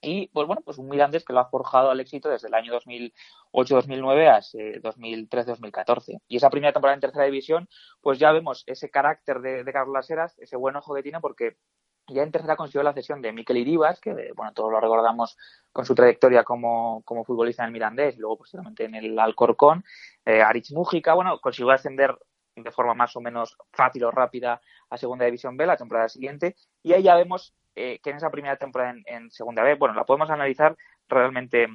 Speaker 1: Y pues bueno, pues un Mirandés que lo ha forjado al éxito desde el año 2008-2009 a ese 2013-2014. Y esa primera temporada en tercera división, pues ya vemos ese carácter de, de Carlos Laseras, ese buen ojo que tiene, porque ya en tercera consiguió la cesión de Miquel Iribas, que bueno, todos lo recordamos con su trayectoria como, como futbolista en el Mirandés y luego posteriormente en el Alcorcón. Eh, Mújica, bueno, consiguió ascender de forma más o menos fácil o rápida a Segunda División B la temporada siguiente. Y ahí ya vemos eh, que en esa primera temporada en, en Segunda B, bueno, la podemos analizar realmente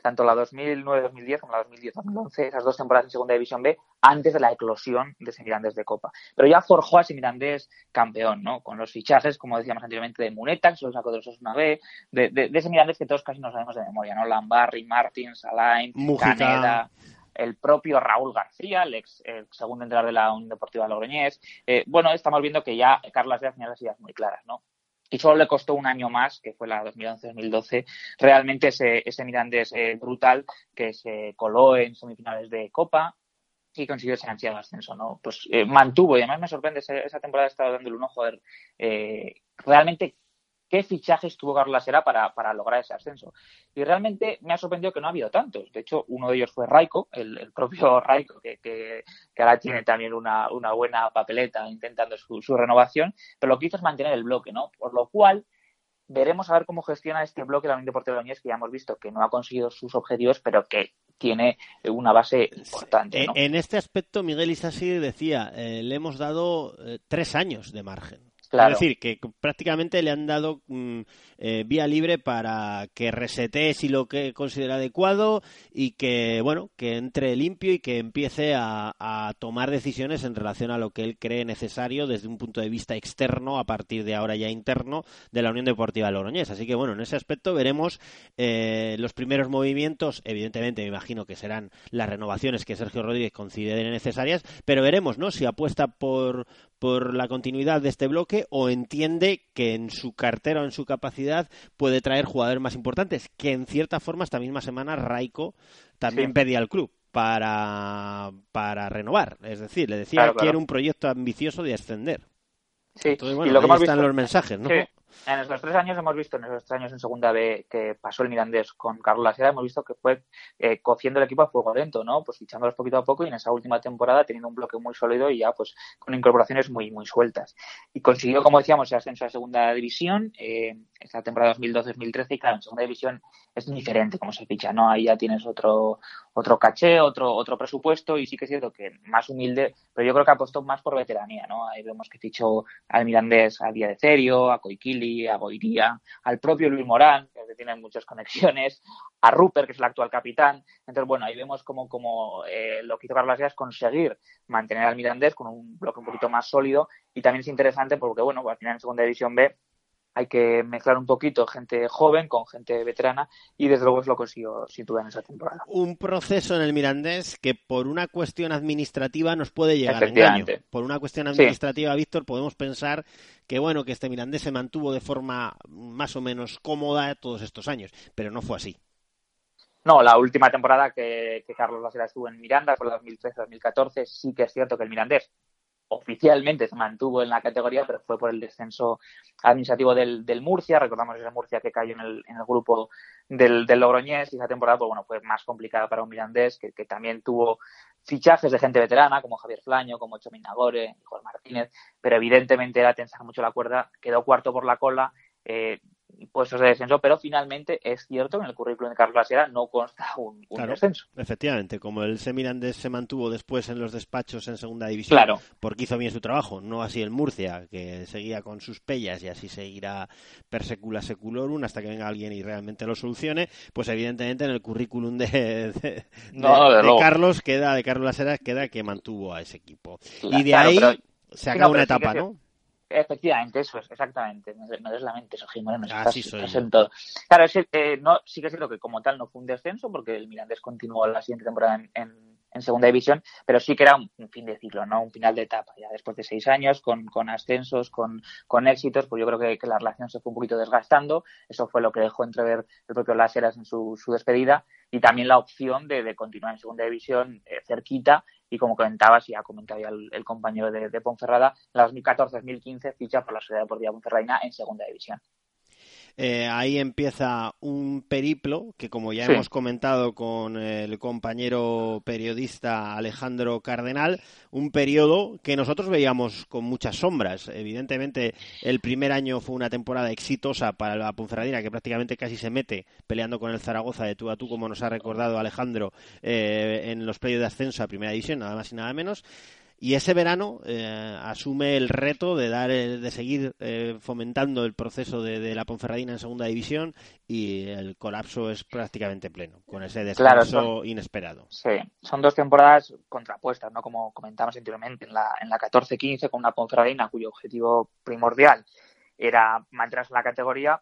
Speaker 1: tanto la 2009-2010 como la 2010-2011, esas dos temporadas en Segunda División B, antes de la eclosión de ese Mirandés de Copa. Pero ya forjó a ese Mirandés campeón, ¿no? Con los fichajes, como decíamos anteriormente, de Muneta, que se lo sacó de los Osuna B, de, de, de, ese Mirandés que todos casi no sabemos de memoria, ¿no? Lambarri, Martins, Alain,
Speaker 2: Mujica.
Speaker 1: Caneda, el propio Raúl García, el ex el segundo entrenador de la Unión Deportiva Logroñés. Eh, bueno, estamos viendo que ya Carlos Díaz tenía las ideas muy claras, ¿no? Y solo le costó un año más, que fue la 2011-2012, realmente ese, ese Mirandés eh, brutal que se coló en semifinales de Copa y consiguió ese ansiado ascenso, ¿no? Pues eh, mantuvo, y además me sorprende, esa, temporada he estado dándole un ojo a eh, realmente qué fichajes tuvo Carlos Lasera para, para lograr ese ascenso. Y realmente me ha sorprendido que no ha habido tantos. De hecho, uno de ellos fue Raico, el, el propio [LAUGHS] Raico, que, que, que, ahora tiene también una, una buena papeleta intentando su, su, renovación, pero lo que hizo es mantener el bloque, ¿no? Por lo cual veremos a ver cómo gestiona este bloque la Unión Deportiva de Loñés, que ya hemos visto que no ha conseguido sus objetivos, pero que tiene una base importante. ¿no?
Speaker 2: En este aspecto, Miguel Isasi decía, eh, le hemos dado eh, tres años de margen. Es decir, que prácticamente le han dado mm, eh, vía libre para que resete si lo que considera adecuado y que, bueno, que entre limpio y que empiece a, a, tomar decisiones en relación a lo que él cree necesario desde un punto de vista externo, a partir de ahora ya interno, de la Unión Deportiva Logroñés. Así que, bueno, en ese aspecto veremos eh, los primeros movimientos. Evidentemente, me imagino que serán las renovaciones que Sergio Rodríguez considere necesarias, pero veremos, ¿no? Si apuesta por, por la continuidad de este bloque o entiende que en su cartera o en su capacidad puede traer jugadores más importantes, que en cierta forma esta misma semana Raico también sí. pedía al club para, para renovar. Es decir, le decía
Speaker 1: claro,
Speaker 2: que era un proyecto ambicioso de ascender.
Speaker 1: Sí,
Speaker 2: Entonces, bueno,
Speaker 1: y lo que
Speaker 2: ahí
Speaker 1: hemos
Speaker 2: están
Speaker 1: visto,
Speaker 2: los mensajes, ¿no?
Speaker 1: Sí. En esos tres años hemos visto, en esos tres años en segunda B que pasó el Mirandés con Carlos Lasera, hemos visto que fue eh, cociendo el equipo a fuego lento, ¿no? Pues fichándolos poquito a poco y en esa última temporada teniendo un bloque muy sólido y ya pues con incorporaciones muy, muy sueltas. Y consiguió, como decíamos, el ascenso a segunda división, eh, esta temporada 2012-2013 y claro, en segunda división es diferente como se ficha, ¿no? Ahí ya tienes otro, otro caché, otro, otro presupuesto y sí que es cierto que más humilde, pero yo creo que apostó más por veteranía, ¿no? Ahí vemos que fichó al Mirandés a Día de Cerio, a A Goiría, al propio Luis Morán, que tiene muchas conexiones, a Rupert, que es el actual capitán. Entonces, bueno, ahí vemos como, como eh, lo que hizo Carlos es conseguir mantener al Mirandés con un bloque un poquito más sólido y también es interesante porque, bueno, al final en segunda división B hay que mezclar un poquito gente joven con gente veterana y desde luego es lo consiguió sin duda en esa temporada.
Speaker 2: Un proceso en el Mirandés que por una cuestión administrativa nos puede llegar a engaño. Por una cuestión administrativa, sí. Víctor, podemos pensar que bueno, que este Mirandés se mantuvo de forma más o menos cómoda todos estos años, pero no fue así.
Speaker 1: No, la última temporada que, que Carlos Lasera estuvo en Miranda fue la 2013-2014. Sí que es cierto que el Mirandés oficialmente se mantuvo en la categoría, pero fue por el descenso administrativo del, Murcia. Recordamos ese Murcia que cayó en el, en el grupo del, del, Logroñés y esa temporada pues, bueno, fue más complicada para un Mirandés que, también tuvo fichajes de gente veterana como Javier Flaño, como Chomin Nagore, Jorge Martínez, pero evidentemente era tensar mucho la cuerda, quedó cuarto por la cola. Eh, puestos de descenso, pero finalmente es cierto que en el currículum de Carlos Lasera no consta un, un
Speaker 2: claro,
Speaker 1: descenso.
Speaker 2: Efectivamente, como el Semirandés se mantuvo después en los despachos en segunda división,
Speaker 1: claro.
Speaker 2: porque hizo bien su trabajo, no así el Murcia, que seguía con sus pellas y así seguirá per secula seculorum hasta que venga alguien y realmente lo solucione, pues evidentemente en el currículum de, de,
Speaker 1: no,
Speaker 2: de,
Speaker 1: de,
Speaker 2: de Carlos queda, de Carlos Lasera queda que mantuvo a ese equipo.
Speaker 1: Claro,
Speaker 2: y de ahí
Speaker 1: pero,
Speaker 2: se acaba
Speaker 1: no,
Speaker 2: una etapa, ¿no?
Speaker 1: Efectivamente, eso es, exactamente. Me, me des la mente, Soji Moreno.
Speaker 2: Ah,
Speaker 1: estás,
Speaker 2: sí soy
Speaker 1: estás en todo. Claro, es, eh, no, sí que es cierto que como tal no fue un descenso, porque el Mirandés continuó la siguiente temporada en, en, en segunda división, pero sí que era un, un, fin de ciclo, ¿no? Un final de etapa. Ya después de seis años, con, con ascensos, con, con éxitos, pues yo creo que, que, la relación se fue un poquito desgastando. Eso fue lo que dejó entrever el propio Láseras en su, su despedida. Y también la opción de, de continuar en segunda división eh, cerquita y como comentabas y ha comentado ya el, compañero de, de, Ponferrada, la 2014-2015 ficha por la Sociedad Deportiva Ponferradina en segunda división.
Speaker 2: Eh, ahí empieza un periplo que, como ya
Speaker 1: Sí.
Speaker 2: hemos comentado con el compañero periodista Alejandro Cardenal, un periodo que nosotros veíamos con muchas sombras. Evidentemente, el primer año fue una temporada exitosa para la Ponferradina, que prácticamente casi se mete peleando con el Zaragoza de tú a tú, como nos ha recordado Alejandro eh, en los playoffs de ascenso a Primera División, nada más y nada menos. Y ese verano eh, asume el reto de dar el- de seguir eh, fomentando el proceso de, de la Ponferradina en segunda división y el colapso es prácticamente pleno con ese
Speaker 1: Claro,
Speaker 2: descenso
Speaker 1: son-
Speaker 2: inesperado.
Speaker 1: Sí, son dos temporadas contrapuestas, ¿no? Como comentamos anteriormente, en la, en la 14-15 con una Ponferradina cuyo objetivo primordial era mantenerse en la categoría,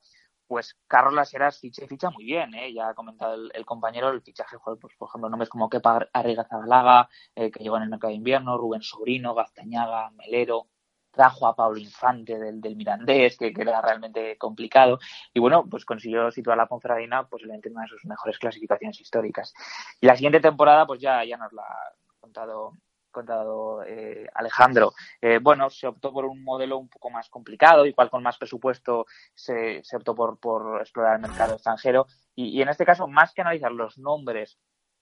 Speaker 1: pues Carlos Heras ficha y ficha muy bien, ¿eh? Ya ha comentado el, compañero el fichaje, pues, por ejemplo, nombres como Kepa Arrigazabalaga, eh, que llegó en el mercado de invierno, Rubén Sobrino, Gaztañaga, Melero, trajo a Pablo Infante del, del Mirandés, que, que era realmente complicado, y bueno, pues consiguió situar a la Ponferradina posiblemente en una de sus mejores clasificaciones históricas. Y la siguiente temporada, pues ya, ya nos la ha contado, contado eh, Alejandro. Eh, bueno, se optó por un modelo un poco más complicado, igual con más presupuesto se, se optó por, por explorar el mercado extranjero. Y, y en este caso, más que analizar los nombres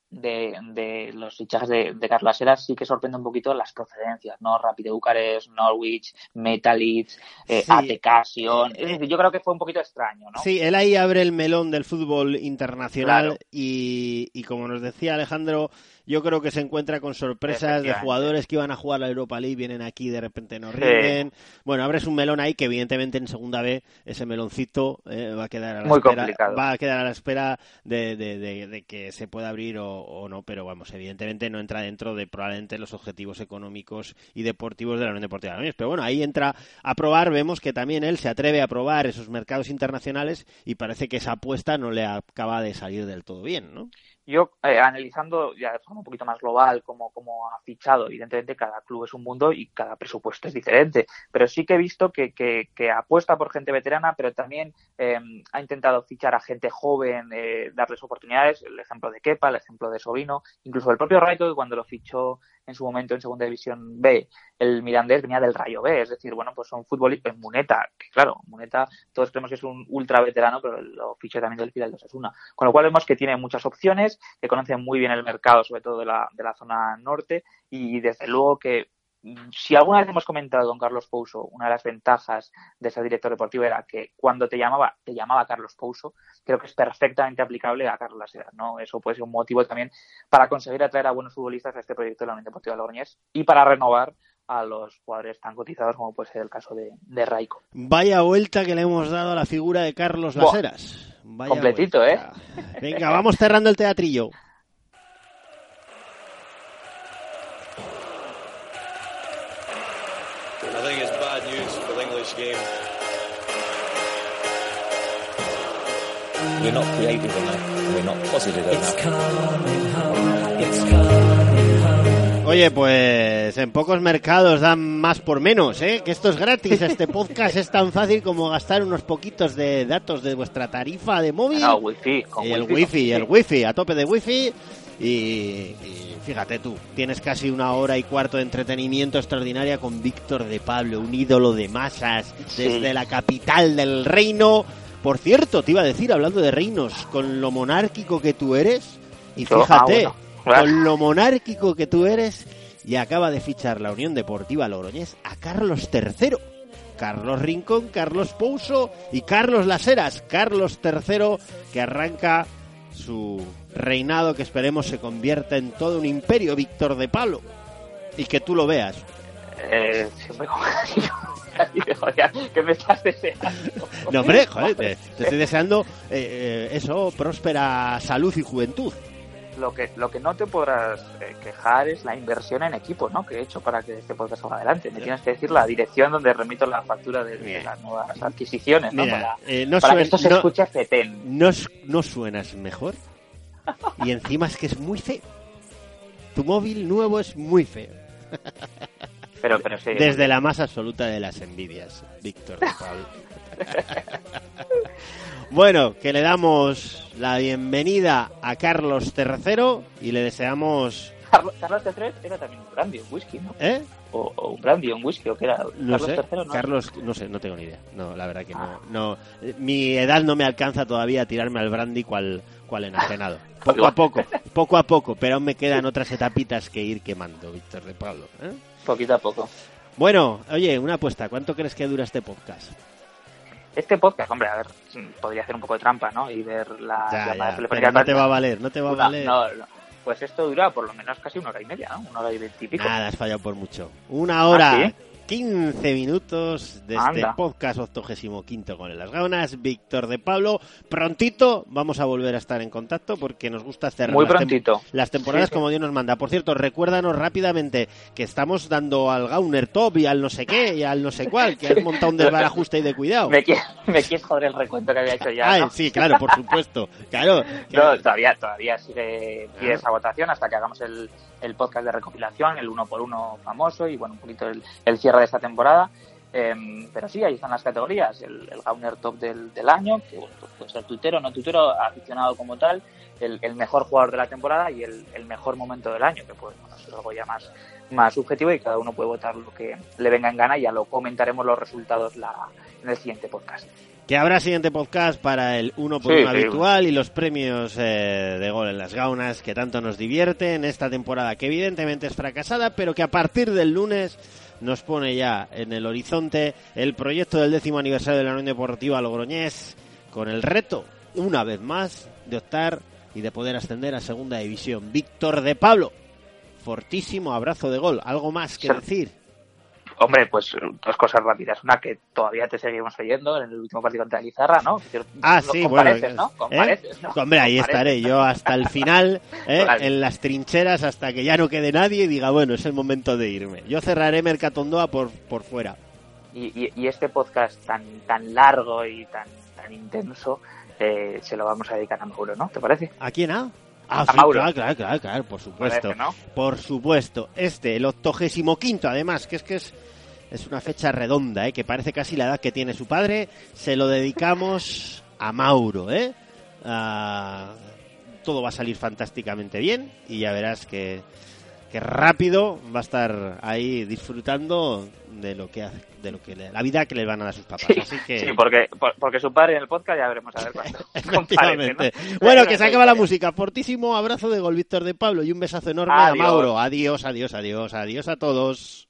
Speaker 1: de, de los fichajes de, de Carlos Heras sí que sorprende un poquito las procedencias, ¿no? Rapid Bucarest, Norwich, Metalist, eh,
Speaker 2: Sí.
Speaker 1: ATK, Sion. Es decir, yo creo que fue un poquito extraño, ¿no?
Speaker 2: Sí, él ahí abre el melón del fútbol internacional
Speaker 1: Claro.
Speaker 2: y, y como nos decía Alejandro, yo creo que se encuentra con sorpresas de jugadores que iban a jugar la Europa League, vienen aquí y de repente no
Speaker 1: Sí.
Speaker 2: rinden. Bueno, abres un melón ahí que evidentemente en segunda B ese meloncito eh, va a quedar a la
Speaker 1: Muy
Speaker 2: espera,
Speaker 1: complicado.
Speaker 2: va a quedar a la espera de, de- de- de que se pueda abrir o, o no, pero vamos, evidentemente no entra dentro de probablemente los objetivos económicos y deportivos de la Unión Deportiva de Logroñés. Pero bueno, ahí entra a probar, vemos que también él se atreve a probar esos mercados internacionales y parece que esa apuesta no le acaba de salir del todo bien, ¿no?
Speaker 1: Yo, eh, analizando ya de forma un poquito más global cómo, cómo ha fichado, evidentemente cada club es un mundo y cada presupuesto es diferente, pero sí que he visto que, que, que apuesta por gente veterana, pero también eh, ha intentado fichar a gente joven, eh, darles oportunidades, el ejemplo de Kepa, el ejemplo de Sobrino, incluso el propio Raito, que cuando lo fichó en su momento en Segunda División B, el Mirandés venía del Rayo B, es decir, bueno, pues son futbolistas, Muneta, que claro, Muneta todos creemos que es un ultra veterano, pero lo fichó también del Fidel de Osasuna, con lo cual vemos que tiene muchas opciones, que conocen muy bien el mercado, sobre todo de la, de la zona norte, y desde luego que si alguna vez hemos comentado con Carlos Pouso, una de las ventajas de ser director deportivo era que cuando te llamaba, te llamaba Carlos Pouso, creo que es perfectamente aplicable a Carlos Lasera, ¿no? Eso puede ser un motivo también para conseguir atraer a buenos futbolistas a este proyecto de la Unión Deportiva Logroñés y para renovar a los jugadores tan cotizados como puede ser el caso de, de Raico.
Speaker 2: Vaya vuelta que le hemos dado a la figura de Carlos Laseras. Vaya
Speaker 1: completito,
Speaker 2: vuelta. Venga, vamos cerrando el teatrillo.
Speaker 12: Game.
Speaker 13: We're not creative enough. We're not positive enough.
Speaker 2: Oye, pues en pocos mercados dan más por menos, ¿eh? Que esto es gratis, este [LAUGHS] podcast es tan fácil como gastar unos poquitos de datos de vuestra tarifa de móvil.
Speaker 1: No, wifi, con
Speaker 2: y el
Speaker 1: wifi,
Speaker 2: wifi,
Speaker 1: con
Speaker 2: el wifi, a tope de wifi. Y, y fíjate tú, tienes casi una hora y cuarto de entretenimiento extraordinaria con Víctor de Pablo, un ídolo de masas desde la capital del reino. Por cierto, te iba a decir, hablando de reinos, con lo monárquico que tú eres, y
Speaker 1: ah,
Speaker 2: fíjate,
Speaker 1: bueno,
Speaker 2: con lo monárquico que tú eres, y acaba de fichar la Unión Deportiva Logroñés a Carlos III. Carlos Rincón, Carlos Pouso y Carlos Laseras. Carlos III que arranca su reinado que esperemos se convierta en todo un imperio, Víctor de Palo. Y que tú lo veas.
Speaker 1: Eh, siempre [LAUGHS] como joder, que me estás deseando.
Speaker 2: No, hombre, joder, te, te estoy deseando eh, eh, eso, próspera salud y juventud.
Speaker 1: Lo que, lo que no te podrás eh, quejar es la inversión en equipo ¿no? que he hecho para que este podcast salga adelante. Me tienes que decir la dirección donde remito la factura de, de las nuevas adquisiciones ¿no?
Speaker 2: Mira,
Speaker 1: para,
Speaker 2: eh, no
Speaker 1: para
Speaker 2: suen-
Speaker 1: que esto se
Speaker 2: no-
Speaker 1: escuche fetén.
Speaker 2: No, no suenas mejor. Y encima es que es muy feo. Tu móvil nuevo es muy feo.
Speaker 1: Pero, pero sí.
Speaker 2: Desde la más absoluta de las envidias, Víctor de Pablo. Bueno, que le damos la bienvenida a Carlos III y le deseamos...
Speaker 1: Carlos, III era también un grande, un whisky, ¿no?
Speaker 2: ¿Eh?
Speaker 1: o, o un brandy un whisky o qué era.
Speaker 2: No
Speaker 1: Carlos
Speaker 2: sé,
Speaker 1: III, ¿no?
Speaker 2: Carlos, no sé, no tengo ni idea. No, la verdad que
Speaker 1: Ah.
Speaker 2: no. no. Eh, Mi edad no me alcanza todavía a tirarme al brandy cual, cual enajenado. [LAUGHS] Poco a poco, poco a poco, pero aún me quedan otras etapitas que ir quemando, Víctor de Pablo. ¿eh?
Speaker 1: Poquito a poco.
Speaker 2: Bueno, oye, una apuesta. ¿Cuánto crees que dura este podcast?
Speaker 1: Este podcast, hombre, a ver, podría hacer un poco de trampa, ¿no? Y ver la
Speaker 2: Ya,
Speaker 1: llamada
Speaker 2: ya,
Speaker 1: telefónica
Speaker 2: pero no te va a valer, no te va a valer.
Speaker 1: No, no. Pues esto dura por lo menos casi una hora y media, ¿no? Una hora y veintipico.
Speaker 2: Nada, has fallado por mucho. Una hora,
Speaker 1: ¿Ah, sí?
Speaker 2: 15 minutos de este podcast 85 con las gaunas. Víctor de Pablo, prontito vamos a volver a estar en contacto porque nos gusta cerrar
Speaker 1: Muy
Speaker 2: las tem- las temporadas
Speaker 1: Sí, sí.
Speaker 2: como Dios nos manda. Por cierto, recuérdanos rápidamente que estamos dando al Gauner Top y al no sé qué y al no sé cuál, que has montado un desbarajuste y de cuidado.
Speaker 1: Me quieres, me quieres joder el recuento que había hecho ya.
Speaker 2: Ay,
Speaker 1: ¿no?
Speaker 2: sí, claro, por supuesto. Claro.
Speaker 1: No, todavía, todavía sigue, sigue esa votación hasta que hagamos el, el podcast de recopilación, el uno por uno famoso y bueno, un poquito el, el cierre de esta temporada. Em, pero sí, ahí están las categorías. El, el Gauner Top del, del año, que bueno, pues puede ser tuitero, no tuitero, aficionado como tal, el, el mejor jugador de la temporada y el, el mejor momento del año, que pues bueno, es algo ya más, más subjetivo y cada uno puede votar lo que le venga en gana y ya lo comentaremos los resultados la, en el siguiente podcast.
Speaker 2: Que habrá siguiente podcast para el uno por
Speaker 1: Sí,
Speaker 2: uno
Speaker 1: sí.
Speaker 2: habitual y los premios eh, de gol en las gaunas que tanto nos divierten esta temporada que evidentemente es fracasada, pero que a partir del lunes nos pone ya en el horizonte el proyecto del décimo aniversario de la Unión Deportiva Logroñés con el reto, una vez más, de optar y de poder ascender a segunda división. Víctor de Pablo, fortísimo abrazo de gol. ¿Algo más que decir?
Speaker 1: Hombre, pues dos cosas rápidas. Una que todavía te seguimos oyendo en el último partido contra Lizarra, ¿no?
Speaker 2: Ah, sí,
Speaker 1: compareces,
Speaker 2: bueno.
Speaker 1: ¿no?
Speaker 2: ¿eh?
Speaker 1: Compareces, ¿no?
Speaker 2: Hombre, ahí estaré yo hasta el final, [LAUGHS] ¿eh?
Speaker 1: Vale.
Speaker 2: en las trincheras, hasta que ya no quede nadie y diga, bueno, es el momento de irme. Yo cerraré Mercatondoa por, por fuera.
Speaker 1: Y, y- y este podcast tan tan largo y tan tan intenso eh, se lo vamos a dedicar a Mauro, ¿no? ¿Te parece?
Speaker 2: ¿A quién, ah? Ah, sí, claro, claro, claro, claro, por supuesto.
Speaker 1: Parece, ¿no?
Speaker 2: Por supuesto. Este, el octogésimo quinto, además, que es que es, es una fecha redonda, ¿eh? que parece casi la edad que tiene su padre. Se lo dedicamos a Mauro, ¿eh? Ah, todo va a salir fantásticamente bien y ya verás que, que rápido va a estar ahí disfrutando de lo que hace, de lo que le- la vida que le van a dar sus papás. Así que
Speaker 1: Sí, porque, por- porque su padre en el podcast ya veremos a ver cuándo [LAUGHS] [LAUGHS] comparece,
Speaker 2: Efectivamente.
Speaker 1: ¿no?
Speaker 2: Bueno, que se acaba la música. Fortísimo abrazo de gol, Víctor de Pablo, y un besazo enorme a
Speaker 1: Adiós.
Speaker 2: Mauro. Adiós, adiós, adiós, adiós a todos.